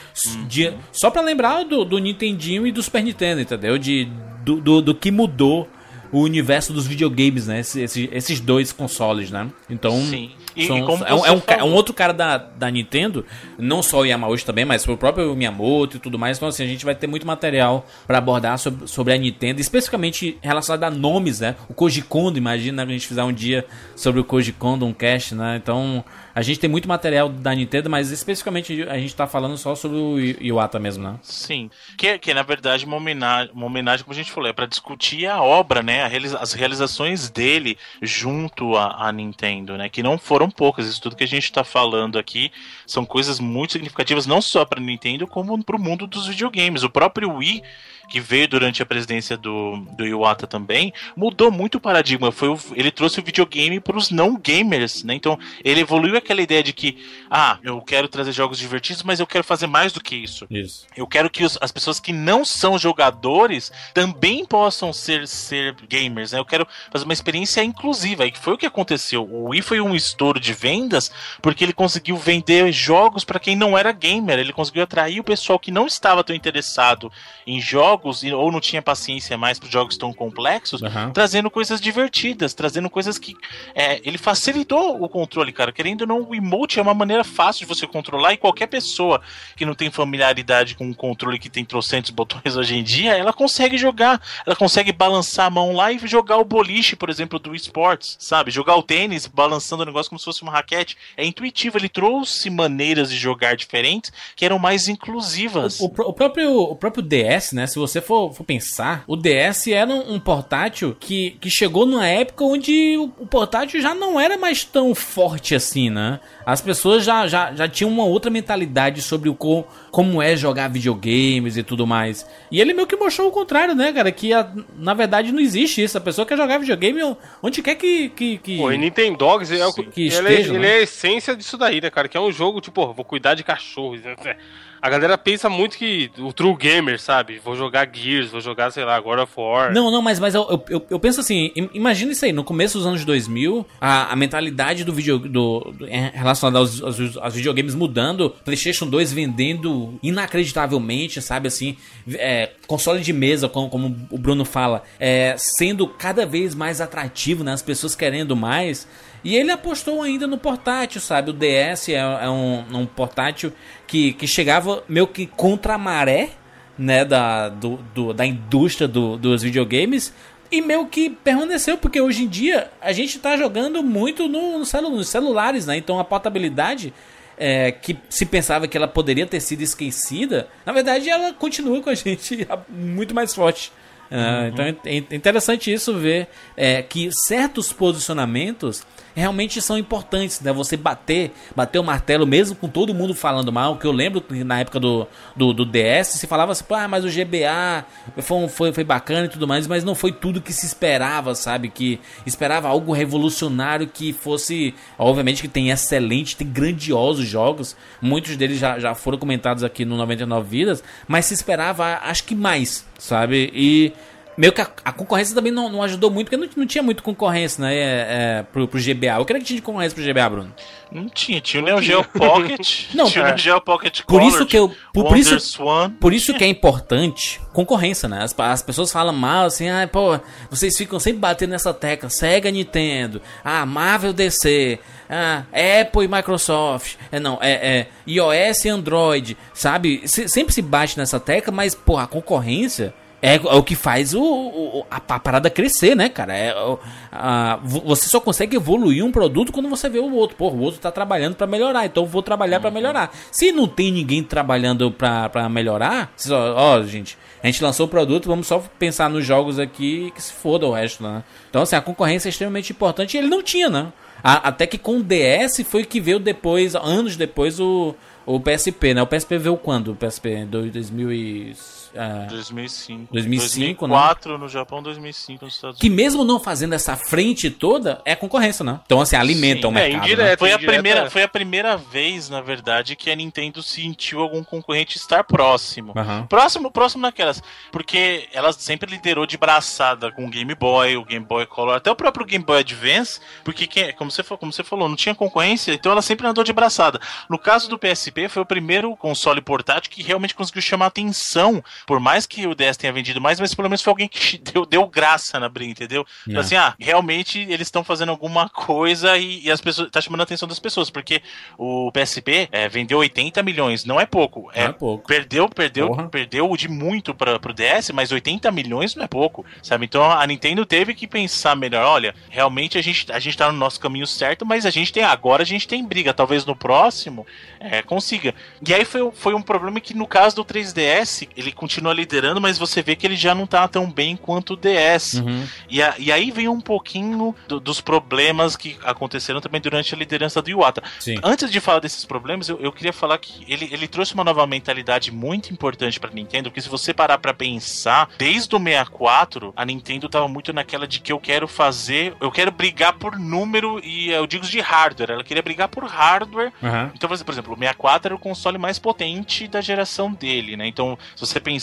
De- só pra lembrar do, do Nintendinho e do Super Nintendo, entendeu? De, do, do, do que mudou o universo dos videogames, né? Esses, esses dois consoles, né? Então, Sim. E, são- e é, um, é um, é um outro cara da, da Nintendo, não só o Yamauchi também, mas o próprio Miyamoto e tudo mais. Então, assim, a gente vai ter muito material pra abordar sobre, sobre a Nintendo, especificamente relacionado a nomes, né? O Koji Kondo, imagina a gente fizer um dia sobre o Koji Kondo, um cast, né? Então, a gente tem muito material da Nintendo, mas especificamente a gente tá falando só sobre o Iwata mesmo, né? Sim. Que, que na verdade uma homenagem, uma homenagem, como a gente falou, é pra discutir a obra, né? a realiza- as realizações dele junto à Nintendo, né? Que não foram poucas. Isso tudo que a gente tá falando aqui são coisas muito significativas, não só pra Nintendo, como pro mundo dos videogames. O próprio Wii que veio durante a presidência do, do Iwata também, mudou muito o paradigma. Foi o- ele trouxe o videogame para os não gamers, né? Então, ele evoluiu aquela ideia de que, ah, eu quero trazer jogos divertidos, mas eu quero fazer mais do que isso. Isso. Eu quero que os- as pessoas que não são jogadores também possam ser, ser gamers, né? Eu quero fazer uma experiência inclusiva. E foi o que aconteceu. O Wii foi um estouro de vendas porque ele conseguiu vender jogos para quem não era gamer. Ele conseguiu atrair o pessoal que não estava tão interessado em jogos e- ou não tinha paciência mais para jogos tão complexos, Aham. trazendo coisas divertidas, trazendo coisas que é, ele facilitou o controle, cara. Querendo ou não, o emote é uma maneira fácil de você controlar e qualquer pessoa que não tem familiaridade com um controle que tem trocentos botões hoje em dia, ela consegue jogar, ela consegue balançar a mão lá e jogar o boliche, por exemplo, do esportes, sabe? Jogar o tênis, balançando o negócio como se fosse uma raquete. É intuitivo, ele trouxe maneiras de jogar diferentes que eram mais inclusivas. O, o o próprio, o próprio DS, né? Se você for, for pensar, o DS era um, um portátil que, que chegou numa época onde o, o portátil já não era mais tão forte assim, né? As pessoas já, já, já tinham uma outra mentalidade sobre o como é jogar videogames e tudo mais. E ele meio que mostrou o contrário, né, cara? Que a- na verdade não existe isso. A pessoa quer jogar videogame onde quer que. que, que... Pô, e Nintendogs é, o Que ele, esteja, é, ele né? é a essência disso daí, né, cara? Que é um jogo, tipo, vou cuidar de cachorros. né? A galera pensa muito que o true gamer, sabe? Vou jogar Gears, vou jogar, sei lá, God of War. Não, não, mas, mas eu, eu- eu, penso assim, im- imagina isso aí, no começo dos anos 2000, a, a mentalidade do vídeo do, do- relacionada aos, aos, aos videogames mudando, PlayStation 2 vendendo inacreditavelmente, sabe assim, é, console de mesa, como, como o Bruno fala, é, sendo cada vez mais atrativo, né, as pessoas querendo mais. E ele apostou ainda no portátil, sabe? O DS é, é um, um portátil que, que chegava meio que contra a maré, né, da, do, do- da indústria do- dos videogames e meio que permaneceu, porque hoje em dia a gente tá jogando muito no, no celu- nos celulares, né? Então a portabilidade é, que se pensava que ela poderia ter sido esquecida, na verdade ela continua com a gente muito mais forte. Ah, Então é é interessante isso ver é, que certos posicionamentos realmente são importantes, né? Você bater, bater o martelo mesmo com todo mundo falando mal, que eu lembro que na época do, do, do DS se falava assim, ah, mas o GBA foi, foi, foi bacana e tudo mais, mas não foi tudo que se esperava, sabe? Que esperava algo revolucionário que fosse, obviamente que tem excelente, tem grandiosos jogos, muitos deles já, já foram comentados aqui no 99 Vidas, mas se esperava, acho que mais, sabe? E meio que a, a concorrência também não, não ajudou muito, porque não, não tinha muito concorrência, né? É, é, pro, pro GBA. Eu queria que tinha concorrência pro GBA, Bruno. Não tinha, tinha o Neo Geo Pocket, Não, tinha o Neo Geo Pocket Por isso que eu- por- por isso- Swan. Por isso que é importante concorrência, né? As, as pessoas falam mal assim, ah, pô, vocês ficam sempre batendo nessa tecla, Sega Nintendo, ah, Marvel DC, ah, Apple e Microsoft, é não, é, é iOS e Android, sabe? Se- sempre se bate nessa tecla, mas, pô, a concorrência é, é o que faz o, o- a, a parada crescer, né, cara? É, a- vo- você só consegue evoluir um produto quando você vê o outro. Pô, o outro tá trabalhando pra melhorar, então eu vou trabalhar pra melhorar. Se não tem ninguém trabalhando pra, pra melhorar, só, ó, gente, a gente lançou o produto, vamos só pensar nos jogos aqui que se foda o resto, né? Então, assim, a concorrência é extremamente importante e ele não tinha, né? A- até que com o DS foi que veio depois, anos depois, o, o PSP, né? O PSP veio quando? O PSP? Do- 2000 e... ah, 2005. 2005, 2004 no Japão, 2005 nos Estados que Unidos. mesmo não fazendo essa frente toda, é concorrência, né? Então, assim, alimenta Sim, o é, mercado. né? indireto. Foi a, Indireta, primeira, é. foi a primeira vez, na verdade, que a Nintendo sentiu algum concorrente estar próximo. Aham. Próximo, próximo naquelas. Porque ela sempre liderou de braçada com o Game Boy, o Game Boy Color, até o próprio Game Boy Advance, porque, quem- como, você, como você falou, não tinha concorrência, então ela sempre andou de braçada. No caso do PSP, PSP foi o primeiro console portátil que realmente conseguiu chamar atenção. Por mais que o DS tenha vendido mais, mas pelo menos foi alguém que deu, deu graça na briga, entendeu? Então, assim, ah, realmente eles estão fazendo alguma coisa e, e, as pessoas tá chamando a atenção das pessoas, porque o PSP é, vendeu 80 milhões, não é pouco. É, Não é pouco. Perdeu, perdeu, Porra. perdeu de muito para pro DS, mas 80 milhões não é pouco, sabe? Então a Nintendo teve que pensar melhor, olha, realmente a gente, a gente tá no nosso caminho certo, mas a gente tem agora a gente tem briga, talvez no próximo é, consiga. E aí foi, foi um problema que no caso do 3DS, ele continua liderando, mas você vê que ele já não tá tão bem quanto o DS. Uhum. E, a- e aí vem um pouquinho do- dos problemas que aconteceram também durante a liderança do Iwata. Sim. Antes de falar desses problemas, eu, eu queria falar que ele, ele trouxe uma nova mentalidade muito importante pra Nintendo, porque se você parar pra pensar, desde o 64, a Nintendo tava muito naquela de que eu quero fazer, eu quero brigar por número e eu digo de hardware, ela queria brigar por hardware Uhum. então, por exemplo, o 64 era o console mais potente da geração dele, né? Então, se você pensar,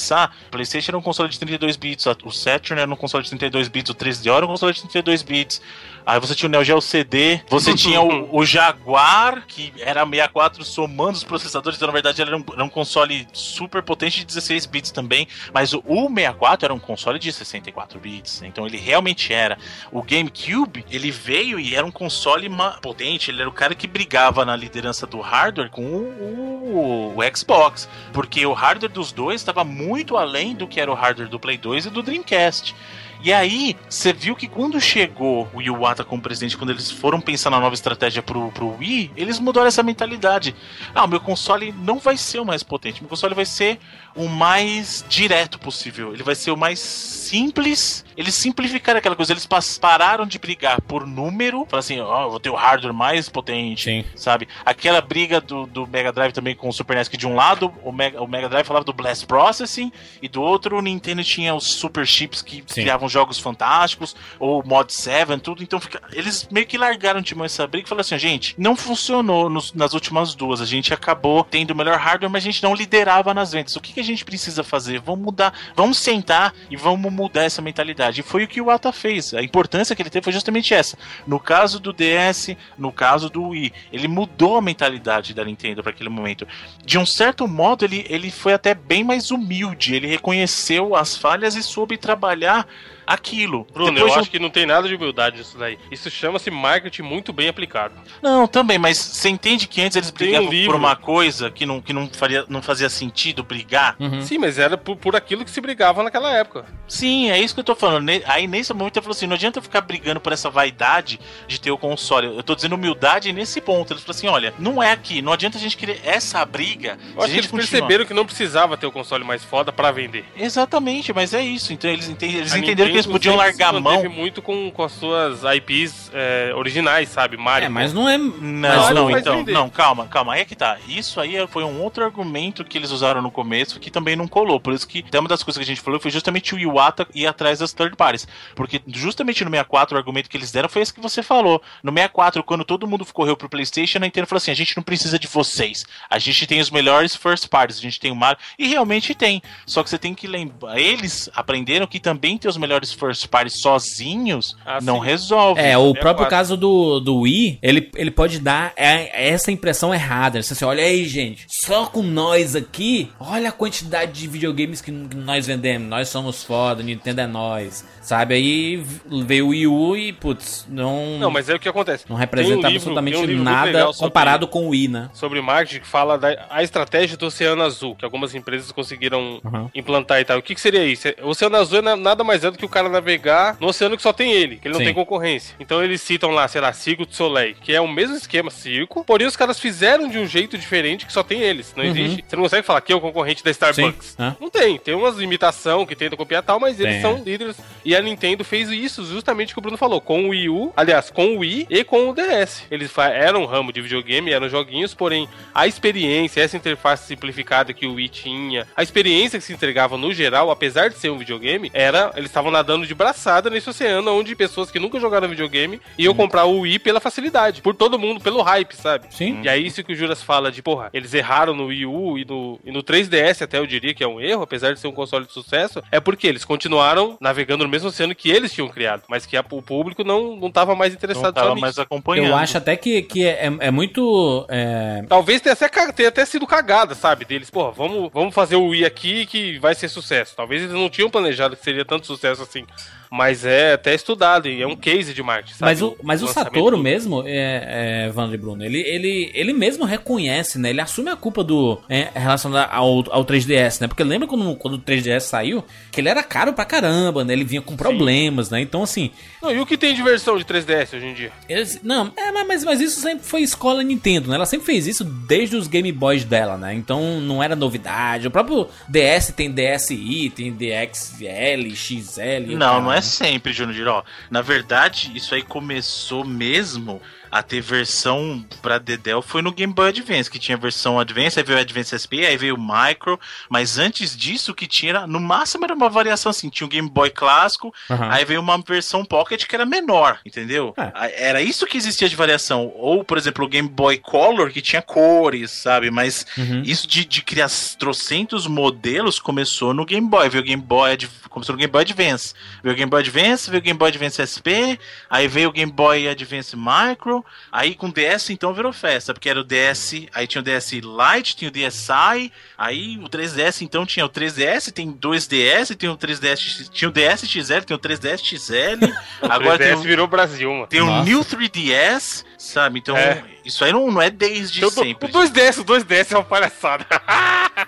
o PlayStation era um console de 32 bits, o Saturn era um console de 32 bits, o 3DO era um console de 32 bits. Aí você tinha o Neo Geo CD, você tinha o, o Jaguar, que era 64 somando os processadores, então na verdade era um, era um console super potente de 16 bits também, mas o, o 64 era um console de 64 bits, então ele realmente era. O GameCube, ele veio e era um console potente, ele era o cara que brigava na liderança do hardware com o, o- o Xbox, porque o hardware dos dois estava muito além do que era o hardware do Play 2 e do Dreamcast. E aí, você viu que quando chegou o Iwata como presidente, quando eles foram pensar na nova estratégia pro, pro Wii, eles mudaram essa mentalidade. Ah, o meu console não vai ser o mais potente, meu console vai ser o mais direto possível. Ele vai ser o mais simples. Eles simplificaram aquela coisa, eles pararam de brigar por número, falaram assim, ó, eu vou ter o hardware mais potente, Sim. sabe? Aquela briga do, do Mega Drive também com o Super NES, que de um lado o Mega, o Mega Drive falava do Blast Processing, e do outro o Nintendo tinha os Super Chips que Sim. criavam jogos fantásticos, ou Mod 7, tudo. Então fica- eles meio que largaram de mão essa briga e falaram assim, gente, não funcionou nos- nas últimas duas. A gente acabou tendo o melhor hardware, mas a gente não liderava nas vendas. O que, que a gente precisa fazer? Vamos mudar, vamos sentar e vamos mudar essa mentalidade. E foi o que o Ata fez. A importância que ele teve foi justamente essa. No caso do DS, no caso do Wii, ele mudou a mentalidade da Nintendo para aquele momento. De um certo modo, ele, ele foi até bem mais humilde. Ele reconheceu as falhas e soube trabalhar aquilo. Bruno, Depois eu um acho que não tem nada de humildade nisso daí. Isso chama-se marketing muito bem aplicado. Não, também, mas você entende que antes eles um brigavam livro. por uma coisa que não, que não, faria, não fazia sentido brigar? Uhum. Sim, mas era por, por aquilo que se brigava naquela época. Sim, é isso que eu tô falando. Aí nesse momento ele falou assim: não adianta eu ficar brigando por essa vaidade de ter o console. Eu tô dizendo humildade nesse ponto. Ele falou assim: olha, não é aqui, não adianta a gente querer essa briga. Eu acho que eles perceberam que não precisava ter o console mais foda pra vender. Exatamente, mas é isso. Então eles, ente- eles A entenderam que eles Nintendo podiam largar a mão. muito com, com as suas IPs é, originais, sabe? Mario. É, mas não é. Não, Mas não, faz então, vender. não, calma, calma, aí é que tá. Isso aí foi um outro argumento que eles usaram no começo que também não colou. Por isso que uma das coisas que a gente falou foi justamente o Iwata ir atrás das third parties. Porque justamente no 64 o argumento que eles deram foi esse que você falou. No 64, quando todo mundo correu pro PlayStation, a Nintendo falou assim: a gente não precisa de vocês. A gente tem os melhores first parties, a gente tem o Mario. E realmente tem. Só que você tem que lembrar. Eles aprenderam que também ter os melhores first parties sozinhos Ah, não sim. resolve. É, o próprio caso do, do Wii, ele, ele pode dar é, essa impressão errada. Você assim, olha aí, gente, só com nós aqui, olha a quantidade de videogames que, que nós vendemos. Nós somos foda, Nintendo é nós. Sabe? Aí veio o Wii U e, putz, não, Não, mas é o que acontece. não representa um livro- absolutamente um nada legal sobre- comparado com o Wii, né? sobre marketing que fala da a estratégia do Oceano Azul, que algumas empresas conseguiram Uhum. implantar e tal. O que, que seria isso? O Oceano Azul é na- nada mais é do que o cara navegar no oceano que só tem ele, que ele não Sim. tem concorrência. Então eles citam lá, sei lá, Circo de Soleil, que é o mesmo esquema circo, porém os caras fizeram de um jeito diferente que só tem eles. Não Uhum. existe. Você não consegue falar que é o concorrente da Starbucks. Hã? Não tem. Tem umas imitação que tenta copiar tal, mas eles são é. líderes. E a Nintendo fez isso justamente o que o Bruno falou, com o Wii U, aliás, com o Wii e com o DS. Eles eram um ramo de videogame, eram joguinhos, porém a experiência, essa interface simplificada que o Wii tinha, a experiência que se entregava no geral, apesar de ser um videogame, era eles estavam nadando de braçada nesse oceano onde pessoas que nunca jogaram videogame iam comprar o Wii pela facilidade, por todo mundo, pelo hype, sabe? Sim. E aí isso que o Juras fala de, porra, eles erraram no Wii U e no, e no 3DS até eu diria que é um erro, apesar de ser um console de sucesso, é porque eles continuaram navegando no mesmo oceano que eles tinham criado, mas que a, o público não, não tava mais Não interessado tava só nisso. mais acompanhando. Eu acho até que, que é, é muito. é, Talvez tenha até, tenha até sido cagada, sabe? Deles, porra, vamos, vamos fazer o Wii aqui que vai ser sucesso. Talvez eles não tinham planejado que seria tanto sucesso assim. Mas é até estudado e é um case de marketing, sabe? Mas o, mas o lançamento Satoru mesmo, é, é, Vandro e Bruno, ele, ele, ele mesmo reconhece, né? Ele assume a culpa do é, relacionada ao, ao 3DS, né? Porque lembra quando, quando o 3DS saiu, que ele era caro pra caramba, né? Ele vinha com problemas, né? Então, assim, Não, e o que tem de versão de 3DS hoje em dia? eles- não, é, mas- mas, isso sempre foi escola Nintendo, né? Ela sempre fez isso desde os Game Boys dela, né? Então não era novidade. O próprio DS tem DSi, tem DXL, XL. Não, cara. não é sempre, Júnior Giró. Na verdade, isso aí começou mesmo a ter versão pra Dedel foi no Game Boy Advance, que tinha versão Advance, aí veio o Advance SP, aí veio o Micro, mas antes disso o que tinha, no máximo era uma variação assim, tinha o Game Boy clássico, Aham. aí veio uma versão Pocket que era menor, entendeu? É. Era isso que existia de variação, ou por exemplo o Game Boy Color que tinha cores, sabe, mas Uhum. isso de, de criar trocentos modelos começou no Game Boy. Veio o Game Boy, começou no Game Boy Advance. Veio o Game Boy Advance, veio o Game Boy Advance SP, aí veio o Game Boy Advance Micro, aí com DS então virou festa, porque era o DS, aí tinha o DS Lite, tinha o DSi, aí o 3DS então tinha o 3DS, tem dois DS, tem o 3DS, tinha o DS XL, tem o 3DS XL, agora tem 3DS o, virou Brasil, mano. tem o Nossa. New 3DS, sabe? Então É. isso aí não, não é desde Eu sempre. o 2DS, o 2DS é uma palhaçada.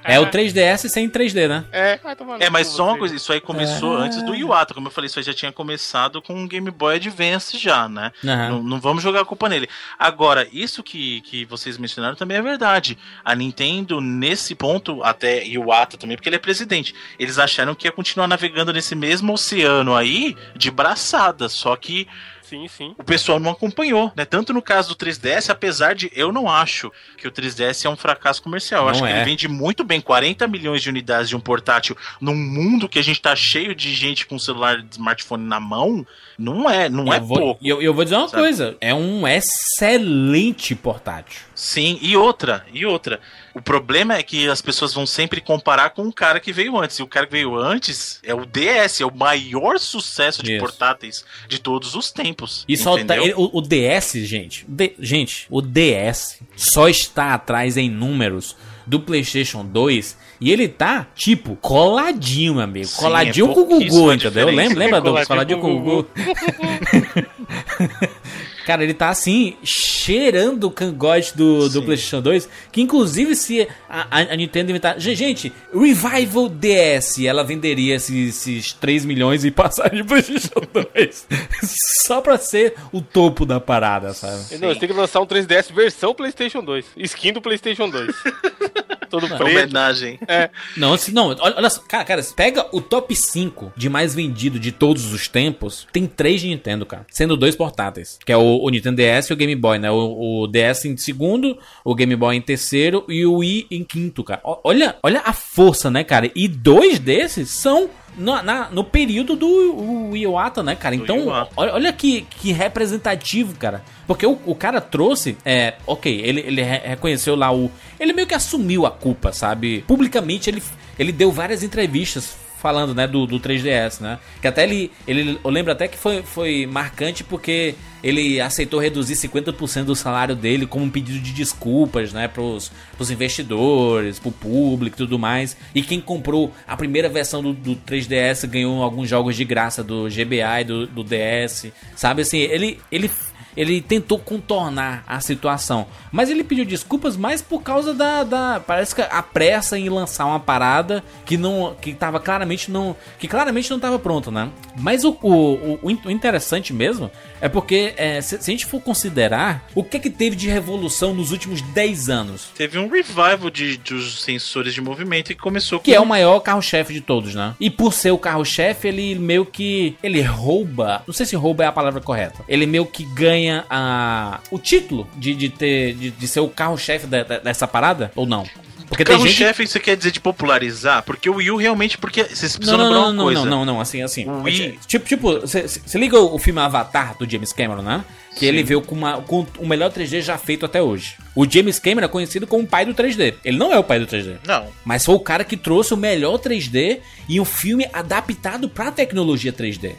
É o 3DS sem 3D, né? é, vai tomar no É, mas só uma coisa, isso aí começou É. antes do Iwata, como eu falei, isso aí já tinha começado com o Game Boy Advance já, né? Aham. Não, não vamos jogar a culpa nele. Agora, isso que, que vocês mencionaram também é verdade. A Nintendo, nesse ponto, até Iwata também, porque ele é presidente, eles acharam que ia continuar navegando nesse mesmo oceano aí, de braçada, só que Sim, sim. o pessoal não acompanhou, né? Tanto no caso do 3DS, apesar de eu não acho que o 3DS é um fracasso comercial. Eu Não acho que é. ele vende muito bem 40 milhões de unidades de um portátil num mundo que a gente tá cheio de gente com celular de smartphone na mão. Não é, não E é eu vou, pouco. e eu, eu vou dizer uma sabe? coisa: é um excelente portátil. Sim, e outra, e outra. O problema é que as pessoas vão sempre comparar com o cara que veio antes. E o cara que veio antes é o DS, é o maior sucesso de Isso. portáteis de todos os tempos. E só tá, o, o DS, gente, o D- gente, o DS só está atrás em números do PlayStation 2 e ele tá, tipo, coladinho, meu amigo. Sim, coladinho é com o Gugu, entendeu? Lembra, lembra do Coladinho com o Gugu? Cara, ele tá assim, cheirando o cangote do, do Sim. PlayStation 2. Que inclusive, se a, a- a Nintendo inventar. Ge- Gente, Revival DS, ela venderia esses, esses 3 milhões e passaria pro PlayStation 2. Só pra ser o topo da parada, sabe? Não, você tem que lançar um 3DS versão PlayStation 2. Skin do PlayStation 2. Todo preto. Homenagem. Não, assim, não, olha, olha só, cara, cara, pega o top 5 de mais vendido de todos os tempos, tem três de Nintendo, cara, sendo dois portáteis, que é o, o Nintendo DS e o Game Boy, né? O, o DS em segundo, o Game Boy em terceiro e o Wii em quinto, cara. O- Olha, olha a força, né, cara? E dois desses são no, na- no período do Iwata, né, cara? Do Então, Iwata. olha, olha que, que representativo, cara. Porque o, o cara trouxe, é, ok, ele, ele re- reconheceu lá o. Ele meio que assumiu a culpa, sabe? Publicamente ele, ele deu várias entrevistas falando, né, do, do 3DS, né? Que até ele, ele. Eu lembro até que foi, foi marcante porque ele aceitou reduzir 50% do salário dele como um pedido de desculpas, né, pros, pros investidores, pro público e tudo mais. E quem comprou a primeira versão do, do 3DS ganhou alguns jogos de graça do GBA e do, do DS, sabe? Assim, ele, ele, ele tentou contornar a situação, mas ele pediu desculpas mais por causa da, da parece que a pressa em lançar uma parada que não, que tava claramente não, que claramente não tava pronto, né? Mas o, o, o, o interessante mesmo é porque é, se, se a gente for considerar o que que teve de revolução nos últimos 10 anos, Teve um revival de, dos sensores de movimento que começou que com é o maior carro-chefe de todos, né? E por ser o carro-chefe, ele meio que. Ele rouba. Não sei se rouba é a palavra correta. Ele meio que ganha a, o título de, de ter. De, de ser o carro-chefe dessa parada, ou não? Porque tem gente... Carro-chefe você quer dizer de popularizar? Porque o Wii U realmente, porque vocês Não, precisam não, lembrar não, uma não, coisa. não, não, não, assim, assim. O Wii- Tipo, tipo, você liga o, filme Avatar do James Cameron, né? Que ele veio com, uma, com o melhor 3D já feito até hoje. O James Cameron é conhecido como o pai do 3D. Ele não é o pai do 3D. Não. Mas foi o cara que trouxe o melhor 3D e um filme adaptado pra tecnologia 3D.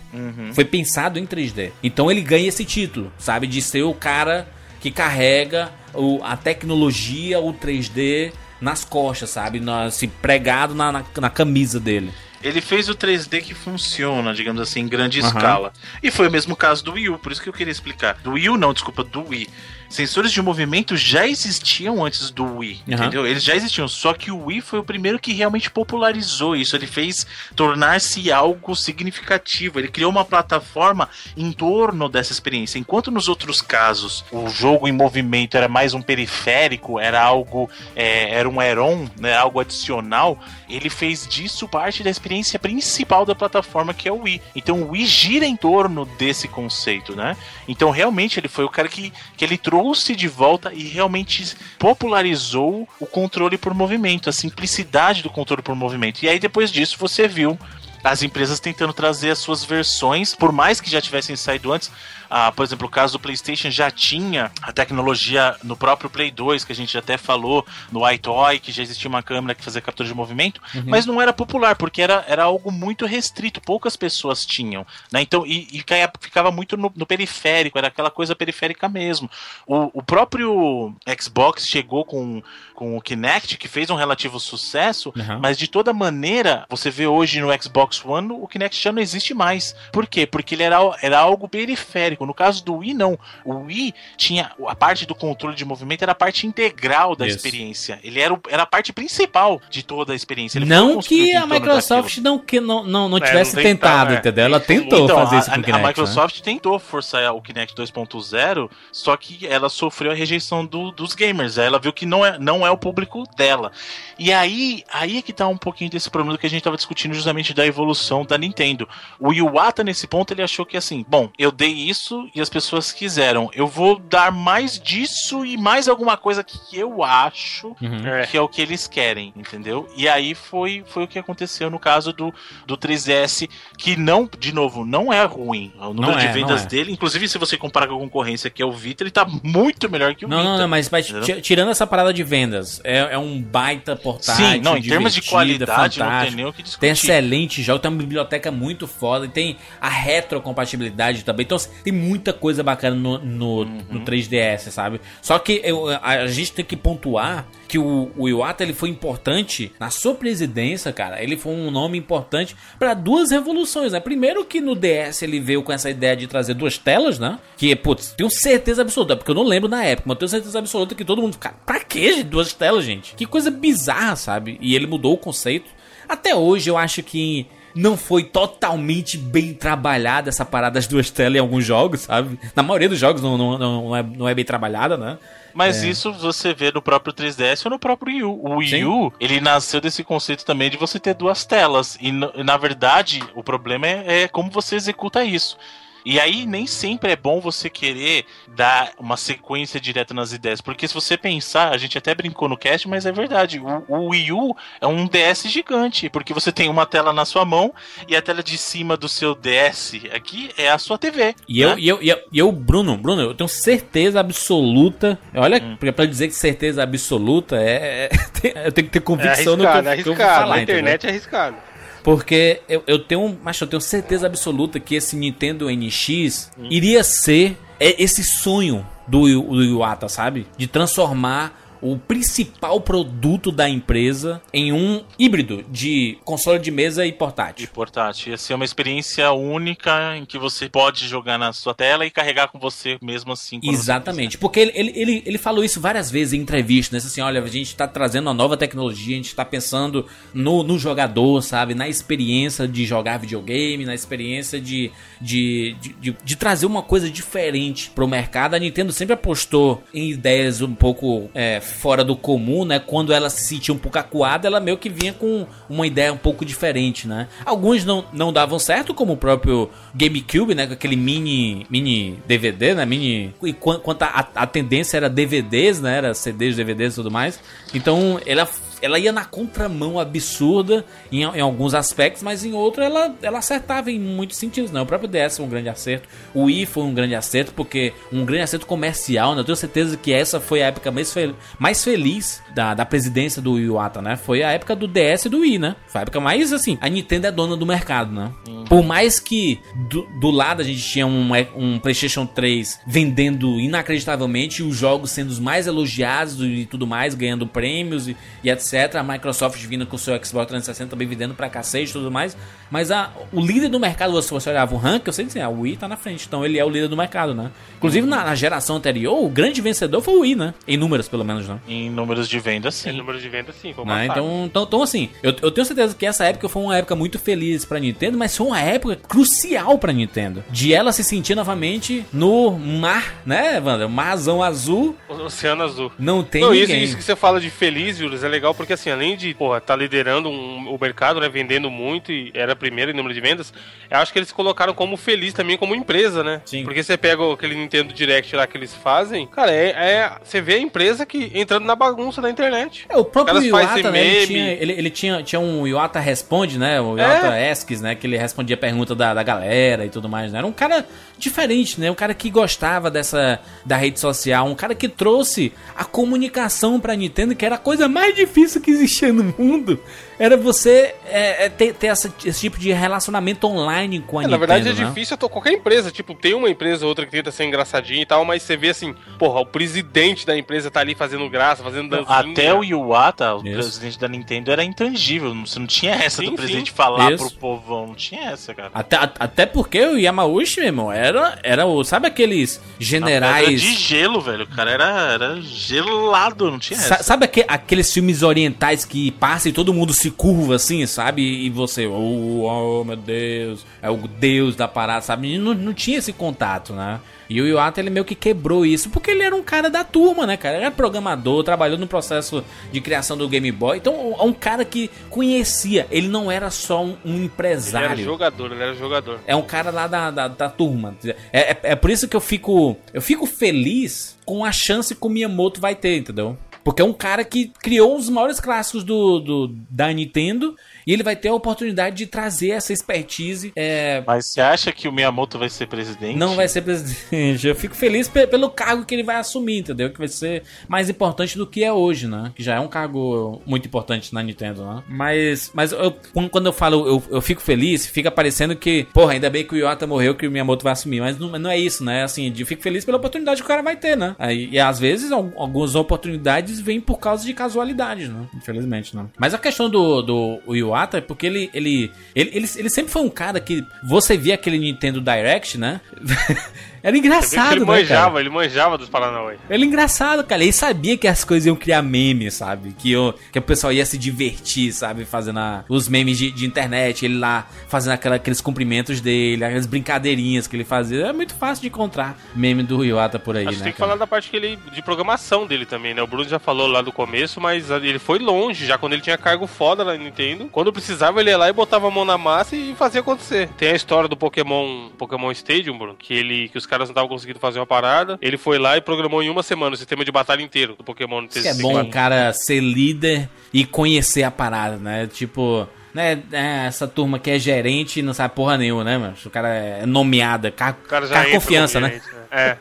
Foi pensado em 3D. Então ele ganha esse título, sabe? De ser o cara que carrega o, a tecnologia, o 3D nas costas, sabe? Na, assim, pregado na, na, na camisa dele. Ele fez o 3D que funciona, digamos assim, em grande Aham. escala. E foi o mesmo caso do Wii U, por isso que eu queria explicar. Do Wii U não, desculpa, do Wii. Sensores de movimento já existiam antes do Wii, Aham. entendeu? Eles já existiam, só que o Wii foi o primeiro que realmente popularizou isso. Ele fez tornar-se algo significativo. Ele criou uma plataforma em torno dessa experiência. Enquanto nos outros casos o jogo em movimento era mais um periférico, era algo, é, era um add-on, né, algo adicional, ele fez disso parte da experiência principal da plataforma que é o Wii. Então o Wii gira em torno desse conceito, né? Então realmente ele foi o cara que, que ele trouxe de volta e realmente popularizou o controle por movimento, a simplicidade do controle por movimento. E aí depois disso você viu as empresas tentando trazer as suas versões, por mais que já tivessem saído antes. Ah, por exemplo, o caso do PlayStation já tinha a tecnologia no próprio Play 2, que a gente até falou, no iToy, que já existia uma câmera que fazia captura de movimento, mas não era popular, porque era, era algo muito restrito, poucas pessoas tinham. Né? Então, e, e ficava muito no, no periférico, era aquela coisa periférica mesmo. O, o próprio Xbox chegou com, com o Kinect, que fez um relativo sucesso, Uhum. mas de toda maneira, você vê hoje no Xbox One, o Kinect já não existe mais. Por quê? Porque ele era, era algo periférico. No caso do Wii, não. O Wii tinha. A parte do controle de movimento era a parte integral da Isso. experiência. Ele era, o- era a parte principal de toda a experiência. Ele Não que a Microsoft não, que não, não, não É, tivesse não tentava, tentado, é. entendeu? Ela Tem tentou Então, fazer a, isso com a- o Kinect. a né? Microsoft tentou forçar o Kinect 2.0, só que ela sofreu a rejeição do- dos gamers. Ela viu que não é, não é o público dela. E aí, aí é que tá um pouquinho desse problema que a gente tava discutindo justamente da evolução da Nintendo. O Iwata, nesse ponto, ele achou que assim, bom, eu dei isso e as pessoas quiseram. Eu vou dar mais disso e mais alguma coisa que eu acho Uhum. É. que é o que eles querem, entendeu? E aí foi, foi o que aconteceu no caso do, do 3DS, que não, de novo, não é ruim. O número Não de é, vendas é. dele, inclusive se você comparar com a concorrência que é o Vita, ele tá muito melhor que o Não, Vita. não, não, mas, mas tirando essa parada de vendas, é, é um baita portátil. Sim, não, em termos de divertido, qualidade não tem fantástico. nem o que discutir. Tem excelente jogo, tem uma biblioteca muito foda, e tem a retrocompatibilidade também. Então assim, tem muita coisa bacana no, no, Uhum. no 3DS, sabe? Só que eu- a, gente tem que pontuar que o, o Iwata ele foi importante na sua presidência, cara. Ele foi um nome importante para duas revoluções, né? Primeiro que no DS ele veio com essa ideia de trazer duas telas, né? Que, putz, tenho certeza absoluta, porque eu não lembro na época, mas tenho certeza absoluta que todo mundo, cara, pra que gente, duas telas, gente? Que coisa bizarra, sabe? E ele mudou o conceito. Até hoje eu acho que não foi totalmente bem trabalhada essa parada das duas telas em alguns jogos, sabe? Na maioria dos jogos não, não, não, é, não é bem trabalhada, né? Mas isso você vê no próprio 3DS ou no próprio Wii U. O Wii Sim. U, ele nasceu desse conceito também de você ter duas telas. E, na verdade, o problema é, é como você executa isso. E aí nem sempre é bom você querer dar uma sequência direta nas ideias. Porque se você pensar, a gente até brincou no cast, mas é verdade. O, o Wii U é um DS gigante. Porque você tem uma tela na sua mão e a tela de cima do seu DS aqui é a sua TV. E eu, né? e eu, e eu, e eu, Bruno, Bruno, eu tenho certeza absoluta. Olha, Hum. pra, dizer que certeza absoluta é. é- eu tenho que ter É convicção no que eu, arriscado, é que eu vou arriscado. falar, Na entendeu? internet é arriscado. Porque eu, eu tenho. Mas eu tenho certeza absoluta que esse Nintendo NX iria ser é, esse sonho do, do Iwata, sabe? De transformar o principal produto da empresa em um híbrido de console de mesa e E portátil. portátil. Ia ser uma experiência única em que você pode jogar na sua tela e carregar com você mesmo assim. Exatamente, porque ele, ele, ele, ele falou isso várias vezes em entrevistas, né? Assim, olha, a gente tá trazendo uma nova tecnologia, a gente tá pensando no, no jogador, sabe? Na experiência de jogar videogame, na experiência de, de, de, de, de trazer uma coisa diferente pro mercado. A Nintendo sempre apostou em ideias um pouco é, fora do comum, né? Quando ela se sentia um pouco acuada, ela meio que vinha com uma ideia um pouco diferente, né? Alguns não, não davam certo, como o próprio GameCube, né? Com aquele mini, mini DVD, né? Mini. E quan- quanto a, a tendência era DVDs, né? Era CDs, DVDs e tudo mais. Então ela ela ia na contramão absurda em, em alguns aspectos, mas em outro ela, ela acertava em muitos sentidos, né? O próprio DS foi um grande acerto, o Wii foi um grande acerto, porque um grande acerto comercial, né? Eu tenho certeza que essa foi a época mais, fel mais feliz da, da presidência do Iwata, né? Foi a época do DS e do Wii, né? Foi a época mais, assim, a Nintendo é dona do mercado, né? Hum. Por mais que do, do, lado a gente tinha um, um PlayStation 3 vendendo inacreditavelmente, os jogos sendo os mais elogiados e tudo mais, ganhando prêmios e, e etc. A Microsoft vindo com o seu Xbox 360 também vendendo pra cacete e tudo mais. Mas a, o líder do mercado, se você olhava o rank, eu sei dizer, a Wii tá na frente, então ele é o líder do mercado, né? Inclusive na, na geração anterior, o grande vencedor foi o Wii, né? Em números, pelo menos, né? Em números de venda, sim. Em números de venda, sim. Né? Então, então, então, assim, eu, eu tenho certeza que essa época foi uma época muito feliz pra Nintendo, mas foi uma época crucial pra Nintendo. De ela se sentir novamente no mar, né, Wander? Marzão azul. O Oceano azul. Não tem não, ninguém. Isso, isso que você fala de feliz, Julius, é legal porque, assim, além de, porra, tá liderando um, o mercado, né, vendendo muito e era primeiro em número de vendas, eu acho que eles colocaram como feliz também como empresa, né? Sim. Porque você pega aquele Nintendo Direct lá que eles fazem, cara, é, é você vê a empresa que entrando na bagunça da internet. É, o próprio Iwata, né, ele, tinha, ele, ele, tinha, tinha um Iwata Responde, né, o Iwata é. Esques, né, que ele respondia pergunta da, da galera e tudo mais, né? Era um cara diferente, né? Um cara que gostava dessa da rede social, um cara que trouxe a comunicação pra Nintendo, que era a coisa mais difícil que existia no mundo era você é, é, ter, ter essa, esse tipo de relacionamento online com a é, Nintendo. Na verdade é né? difícil qualquer empresa. Tipo, tem uma empresa ou outra que tenta ser engraçadinha e tal, mas você vê assim, porra, o presidente da empresa tá ali fazendo graça, fazendo dancinha. Até o Iwata, o Isso. presidente da Nintendo, era intangível. Você não tinha essa sim, do presidente sim. falar Isso. pro povão. Não tinha essa, cara. Até, até porque o Yamauchi, meu irmão, era, era o. Sabe aqueles generais. Era de gelo, velho. O cara era, era gelado, não tinha Sa essa. Sabe aqu aqueles filmes orientais que passa e todo mundo se curva assim, sabe? E você, oh, oh meu Deus, é o Deus da parada, sabe? Não, não tinha esse contato, né? E o Iwata, ele meio que quebrou isso, porque ele era um cara da turma, né, cara? Ele era programador, trabalhou no processo de criação do Game Boy. Então, é um cara que conhecia. Ele não era só um, um empresário. Ele era jogador, ele era jogador. É um cara lá da, da, da turma. É, é, é por isso que eu fico, eu fico feliz com a chance que o Miyamoto vai ter, entendeu? Porque é um cara que criou os maiores clássicos do, do da Nintendo e ele vai ter a oportunidade de trazer essa expertise. É... Mas você acha que o Miyamoto vai ser presidente? Não vai ser presidente. Eu fico feliz pelo cargo que ele vai assumir, entendeu? Que vai ser mais importante do que é hoje, né? Que já é um cargo muito importante na Nintendo, né? Mas, mas eu, quando eu falo eu, eu fico feliz, fica parecendo que, porra, ainda bem que o Iwata morreu, que o Miyamoto vai assumir. Mas não, não é isso, né? Assim, eu fico feliz pela oportunidade que o cara vai ter, né? Aí, e às vezes algumas oportunidades vêm por causa de casualidade, né? Infelizmente, né? Mas a questão do, do Iwata É porque ele, ele, ele, ele, ele sempre foi um cara que você via aquele Nintendo Direct, né? Era engraçado, ele né, manjava, cara? ele manjava dos Paranauê. Era engraçado, cara. Ele sabia que as coisas iam criar memes, sabe? Que, eu, que o pessoal ia se divertir, sabe? Fazendo a, os memes de, de, internet, ele lá fazendo aquela, aqueles cumprimentos dele, aquelas brincadeirinhas que ele fazia. É muito fácil de encontrar meme do Iwata por aí, Acho né? Tem que cara? falar da parte que ele, de programação dele também, né? O Bruno já falou lá do começo, mas ele foi longe, já quando ele tinha cargo foda na Nintendo. Quando precisava, ele ia lá e botava a mão na massa e fazia acontecer. Tem a história do Pokémon, Pokémon Stadium, Bruno, que ele que os caras não estavam conseguindo fazer uma parada. Ele foi lá e programou em uma semana o sistema de batalha inteiro do Pokémon. Isso é bom o cara ser líder e conhecer a parada, né? Tipo, né, é, essa turma que é gerente não sabe porra nenhuma, né, mano? O cara é nomeada, cara já car confiança, né? Gerente, né? É.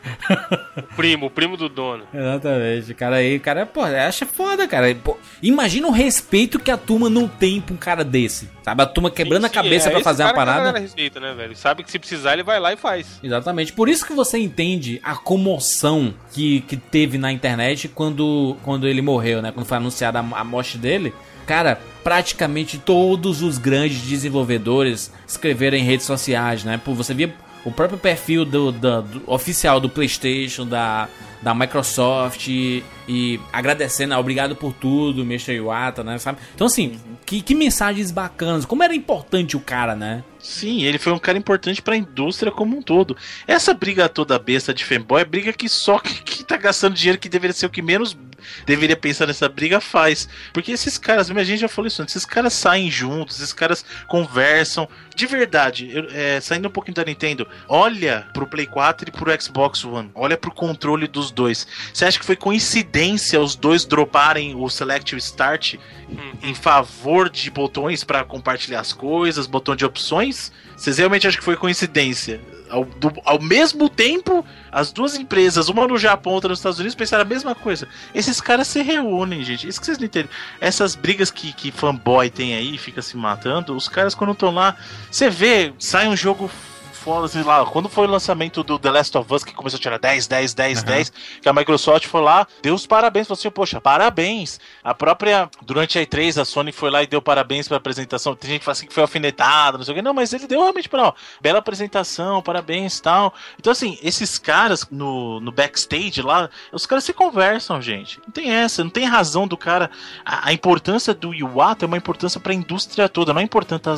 o primo, o primo do dono. Exatamente. Cara aí, o cara, pô, acha foda, cara. Pô, imagina o respeito que a turma não tem pra um cara desse. Sabe? A turma quebrando sim, sim, a cabeça é, pra fazer uma parada. Que respeita, né, velho? Sabe que se precisar, ele vai lá e faz. Exatamente. Por isso que você entende a comoção que, que teve na internet quando, quando ele morreu, né? Quando foi anunciada a, a morte dele. Cara, praticamente todos os grandes desenvolvedores escreveram em redes sociais, né? Por você via o próprio perfil do, do, do oficial do PlayStation, da, da Microsoft e, e agradecendo, ah, obrigado por tudo, Mr. Iwata, né, sabe? Então assim, que, que mensagens bacanas, como era importante o cara, né? Sim, ele foi um cara importante para a indústria como um todo. Essa briga toda besta de fanboy é briga que só que, que tá gastando dinheiro que deveria ser o que menos deveria pensar nessa briga faz. Porque esses caras, a gente já falou isso antes, esses caras saem juntos, esses caras conversam. De verdade, eu, é, saindo um pouquinho da Nintendo, olha pro Play 4 e pro Xbox One, olha pro controle dos dois. Você acha que foi coincidência os dois droparem o Selective Start em favor de botões para compartilhar as coisas, botão de opções. Vocês realmente acham que foi coincidência? Ao, do, ao mesmo tempo, as duas empresas, uma no Japão, outra nos Estados Unidos, pensaram a mesma coisa. Esses caras se reúnem, gente. Isso que vocês não entendem. Essas brigas que, que fanboy tem aí, fica se matando, os caras quando estão lá, você vê, sai um jogo foda, assim, lá, quando foi o lançamento do The Last of Us, que começou a tirar 10, 10, 10, uhum. 10, que a Microsoft foi lá, deu os parabéns, falou assim, poxa, parabéns. A própria, durante a E3, a Sony foi lá e deu parabéns pra apresentação. Tem gente que fala assim que foi alfinetada, não sei o que. Não, mas ele deu realmente para bela apresentação, parabéns e tal. Então, assim, esses caras no, no backstage lá, os caras se conversam, gente. Não tem essa, não tem razão do cara. A, a importância do Iwata é uma importância pra indústria toda, não é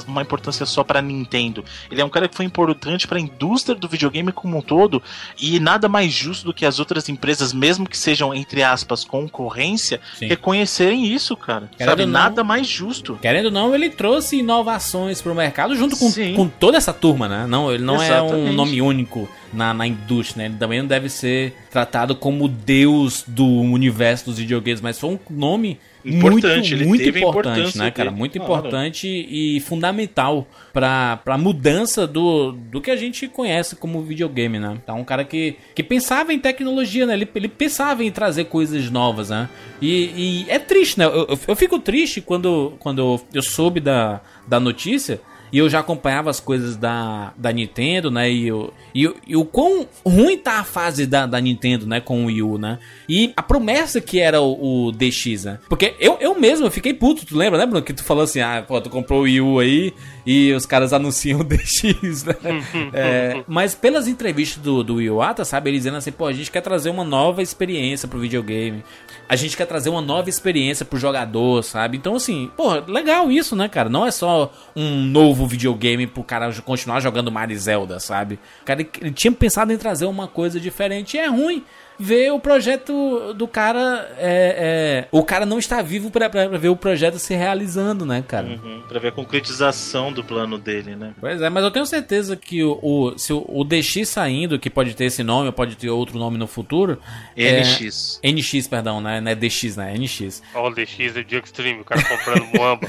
uma importância só pra Nintendo. Ele é um cara que foi importante importante para a indústria do videogame como um todo e nada mais justo do que as outras empresas, mesmo que sejam entre aspas concorrência, Sim. reconhecerem isso, cara. Querendo Sabe, não, nada mais justo. Querendo ou não, ele trouxe inovações para o mercado junto com, com toda essa turma, né? Não, ele não Exatamente. é um nome único na, na indústria, né? Ele também não deve ser tratado como deus do universo dos videogames, mas foi um nome importante, muito, muito importante, né, cara? Dele. Muito claro. importante e fundamental para a mudança do, do que a gente conhece como videogame, né? Então, um cara que, que pensava em tecnologia, né? Ele, ele pensava em trazer coisas novas, né? E, e é triste, né? Eu, eu, eu, fico triste quando, quando eu soube da, da notícia e eu já acompanhava as coisas da, da Nintendo, né? E, eu, e, e o quão ruim tá a fase da, da Nintendo, né? Com o Wii U, né? E a promessa que era o, o DX, né? Porque eu, eu mesmo eu fiquei puto, tu lembra, né, Bruno? Que tu falou assim, ah, pô, tu comprou o Wii U aí e os caras anunciam o DX, né? é, mas pelas entrevistas do, do Iwata, sabe? Ele dizendo assim, pô, a gente quer trazer uma nova experiência pro videogame. A gente quer trazer uma nova experiência pro jogador, sabe? Então, assim, pô, legal isso, né, cara? Não é só um novo videogame pro cara continuar jogando Mario Zelda, sabe? O cara, ele tinha pensado em trazer uma coisa diferente e é ruim ver o projeto do cara. É, é, o cara não está vivo para ver o projeto se realizando, né, cara? Uhum, pra ver a concretização do plano dele, né? Pois é, mas eu tenho certeza que o, o se o, o, DX saindo, que pode ter esse nome, ou pode ter outro nome no futuro. NX. É, NX, perdão, né? Não é DX, né? NX. Olha o DX é de Extreme, o cara comprando Moamba.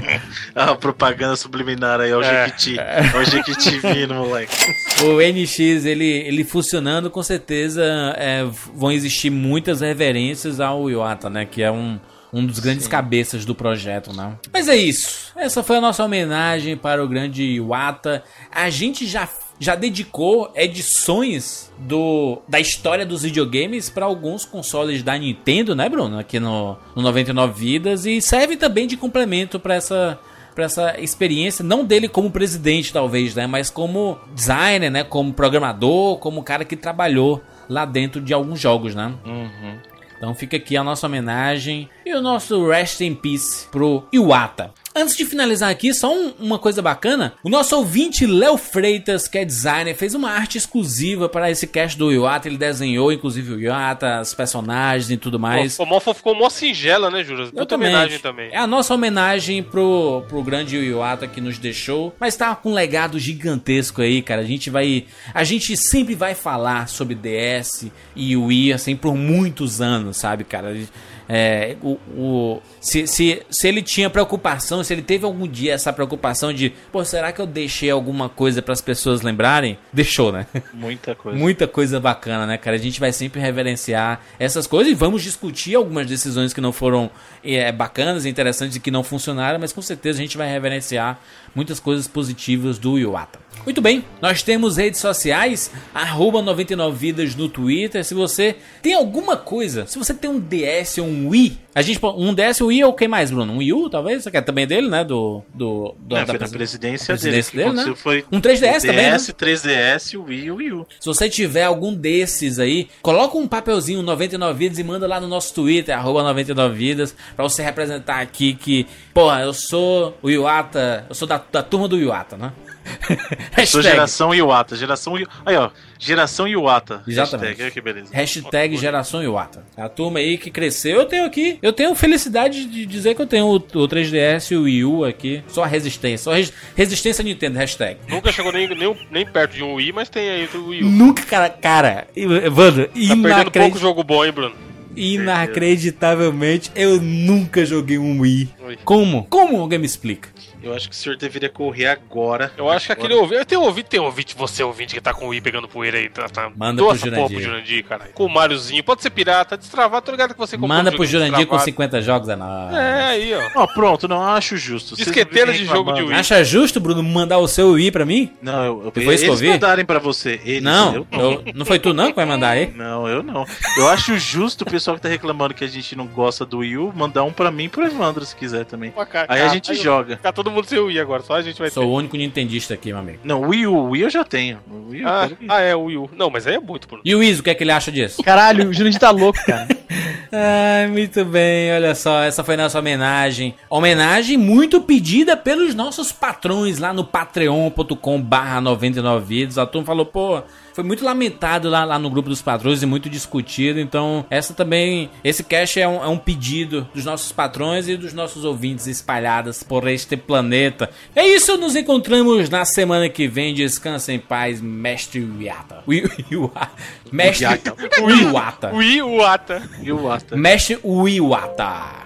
ah, propaganda subliminar aí, ó, o é. Jequiti. É. o Jequiti vindo, moleque. O NX, ele, ele funcionando, com certeza. É, vão existir muitas reverências ao Iwata, né? Que é um, um dos grandes Sim. cabeças do projeto, né? Mas é isso. Essa foi a nossa homenagem para o grande Iwata. A gente já já dedicou edições do da história dos videogames para alguns consoles da Nintendo, né, Bruno? Aqui no, no 99 Vidas e serve também de complemento para essa para essa experiência, não dele como presidente talvez, né, mas como designer, né, como programador, como cara que trabalhou lá dentro de alguns jogos, né? Uhum. Então fica aqui a nossa homenagem e o nosso Rest in Peace pro Iwata. Antes de finalizar aqui, só um, uma coisa bacana. O nosso ouvinte Léo Freitas, que é designer, fez uma arte exclusiva para esse cast do Iwata. Ele desenhou, inclusive, o Iwata, os personagens e tudo mais. Pô, ficou mó singela, né, Júlio? Muita homenagem também. É a nossa homenagem pro, pro grande Iwata que nos deixou. Mas tá com um legado gigantesco aí, cara. A gente vai... A gente sempre vai falar sobre DS e Wii, assim, por muitos anos, sabe, cara? É, o, o, se, se, se ele tinha preocupação, se ele teve algum dia essa preocupação de, pô, será que eu deixei alguma coisa para as pessoas lembrarem? Deixou, né? Muita coisa. Muita coisa bacana, né, cara? A gente vai sempre reverenciar essas coisas e vamos discutir algumas decisões que não foram é, bacanas, interessantes e que não funcionaram, mas com certeza a gente vai reverenciar muitas coisas positivas do Iwata. Muito bem, nós temos redes sociais, arroba 99vidas no Twitter. Se você tem alguma coisa, se você tem um DS ou um Wii, a gente um DS, um Wii ou quem mais, Bruno? Um Wii U, talvez? Você quer também dele, né? Do. do, do é, da, da presidência, presidência dele. dele né? Foi um 3DS o também. DS, né? 3DS, o Wii e o Wii U. Se você tiver algum desses aí, coloca um papelzinho 99 vidas e manda lá no nosso Twitter, arroba 99 vidas, pra você representar aqui que, porra, eu sou o Iwata, eu sou da, da turma do Iwata, né? Sou geração Iwata. Geração Iwata. Aí, ó. Geração Iwata. Exatamente. Hashtag, que beleza. Hashtag geração Iwata. A turma aí que cresceu. Eu tenho aqui. Eu tenho felicidade de dizer que eu tenho o, o 3DS e o Wii U aqui. Só a resistência. Só res, resistência Nintendo. Hashtag. Nunca chegou nem, nem, nem, perto de um Wii, mas tem aí o Wii U. Nunca, cara. Cara. Evandro, tá perdendo pouco jogo bom, hein, Bruno? Inacreditavelmente, eu nunca joguei um Wii. Oi. Como? Como alguém me explica? Eu acho que o senhor deveria correr agora. Eu acho que aquele ouvinte. Tem ouvinte, tem ouvinte, você ouvinte que tá com o i pegando poeira aí. Tá, tá. Manda Doa pro essa porra Jurandir. pro Jurandir, caralho. Com o Máriozinho. Pode ser pirata, destravado, tô ligado que você comprou Manda um pro Jurandir com destravado. 50 jogos, é nóis. É, aí, ó. Ó, pronto, não acho justo. Vocês Disqueteira de jogo de. Wii. Acha justo, Bruno, mandar o seu Wii pra mim? Não, eu, eu Foi isso que eu eles vi? mandarem pra você. Eles, Não, eu eu- não foi tu não que vai mandar aí? Não, eu não. Eu acho justo o pessoal que tá reclamando que a gente não gosta do Wii U mandar um pra mim e pro Evandro, se quiser também. Pra cá, Aí a gente joga. Ficar todo mundo sem o i agora, só a gente vai Sou ter. o único nintendista aqui, meu amigo. Não, Wii U, o Wii eu já tenho. Wii eu Ah, ah, é o Wii U. Não, mas aí é muito, Bruno. E o Iso, o que é que ele acha disso? Caralho, o Jurandir tá louco, cara. Ai, muito bem, olha só, essa foi nossa homenagem. Homenagem muito pedida pelos nossos patrões lá no patreon.com barra 99 vídeos. A turma falou, pô, foi muito lamentado lá, lá no grupo dos patrões e muito discutido. Então, essa também, esse cast é um, é um pedido dos nossos patrões e dos nossos ouvintes espalhados por este planeta. É isso, nos encontramos na semana que vem. Descansa em paz, mestre Iwata. Wi- Iwa- Mestre Iwata. Iwata. O i, o Ata. O Asta. Mestre Uiwata.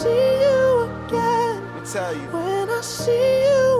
see you again. Let me tell you. When I see you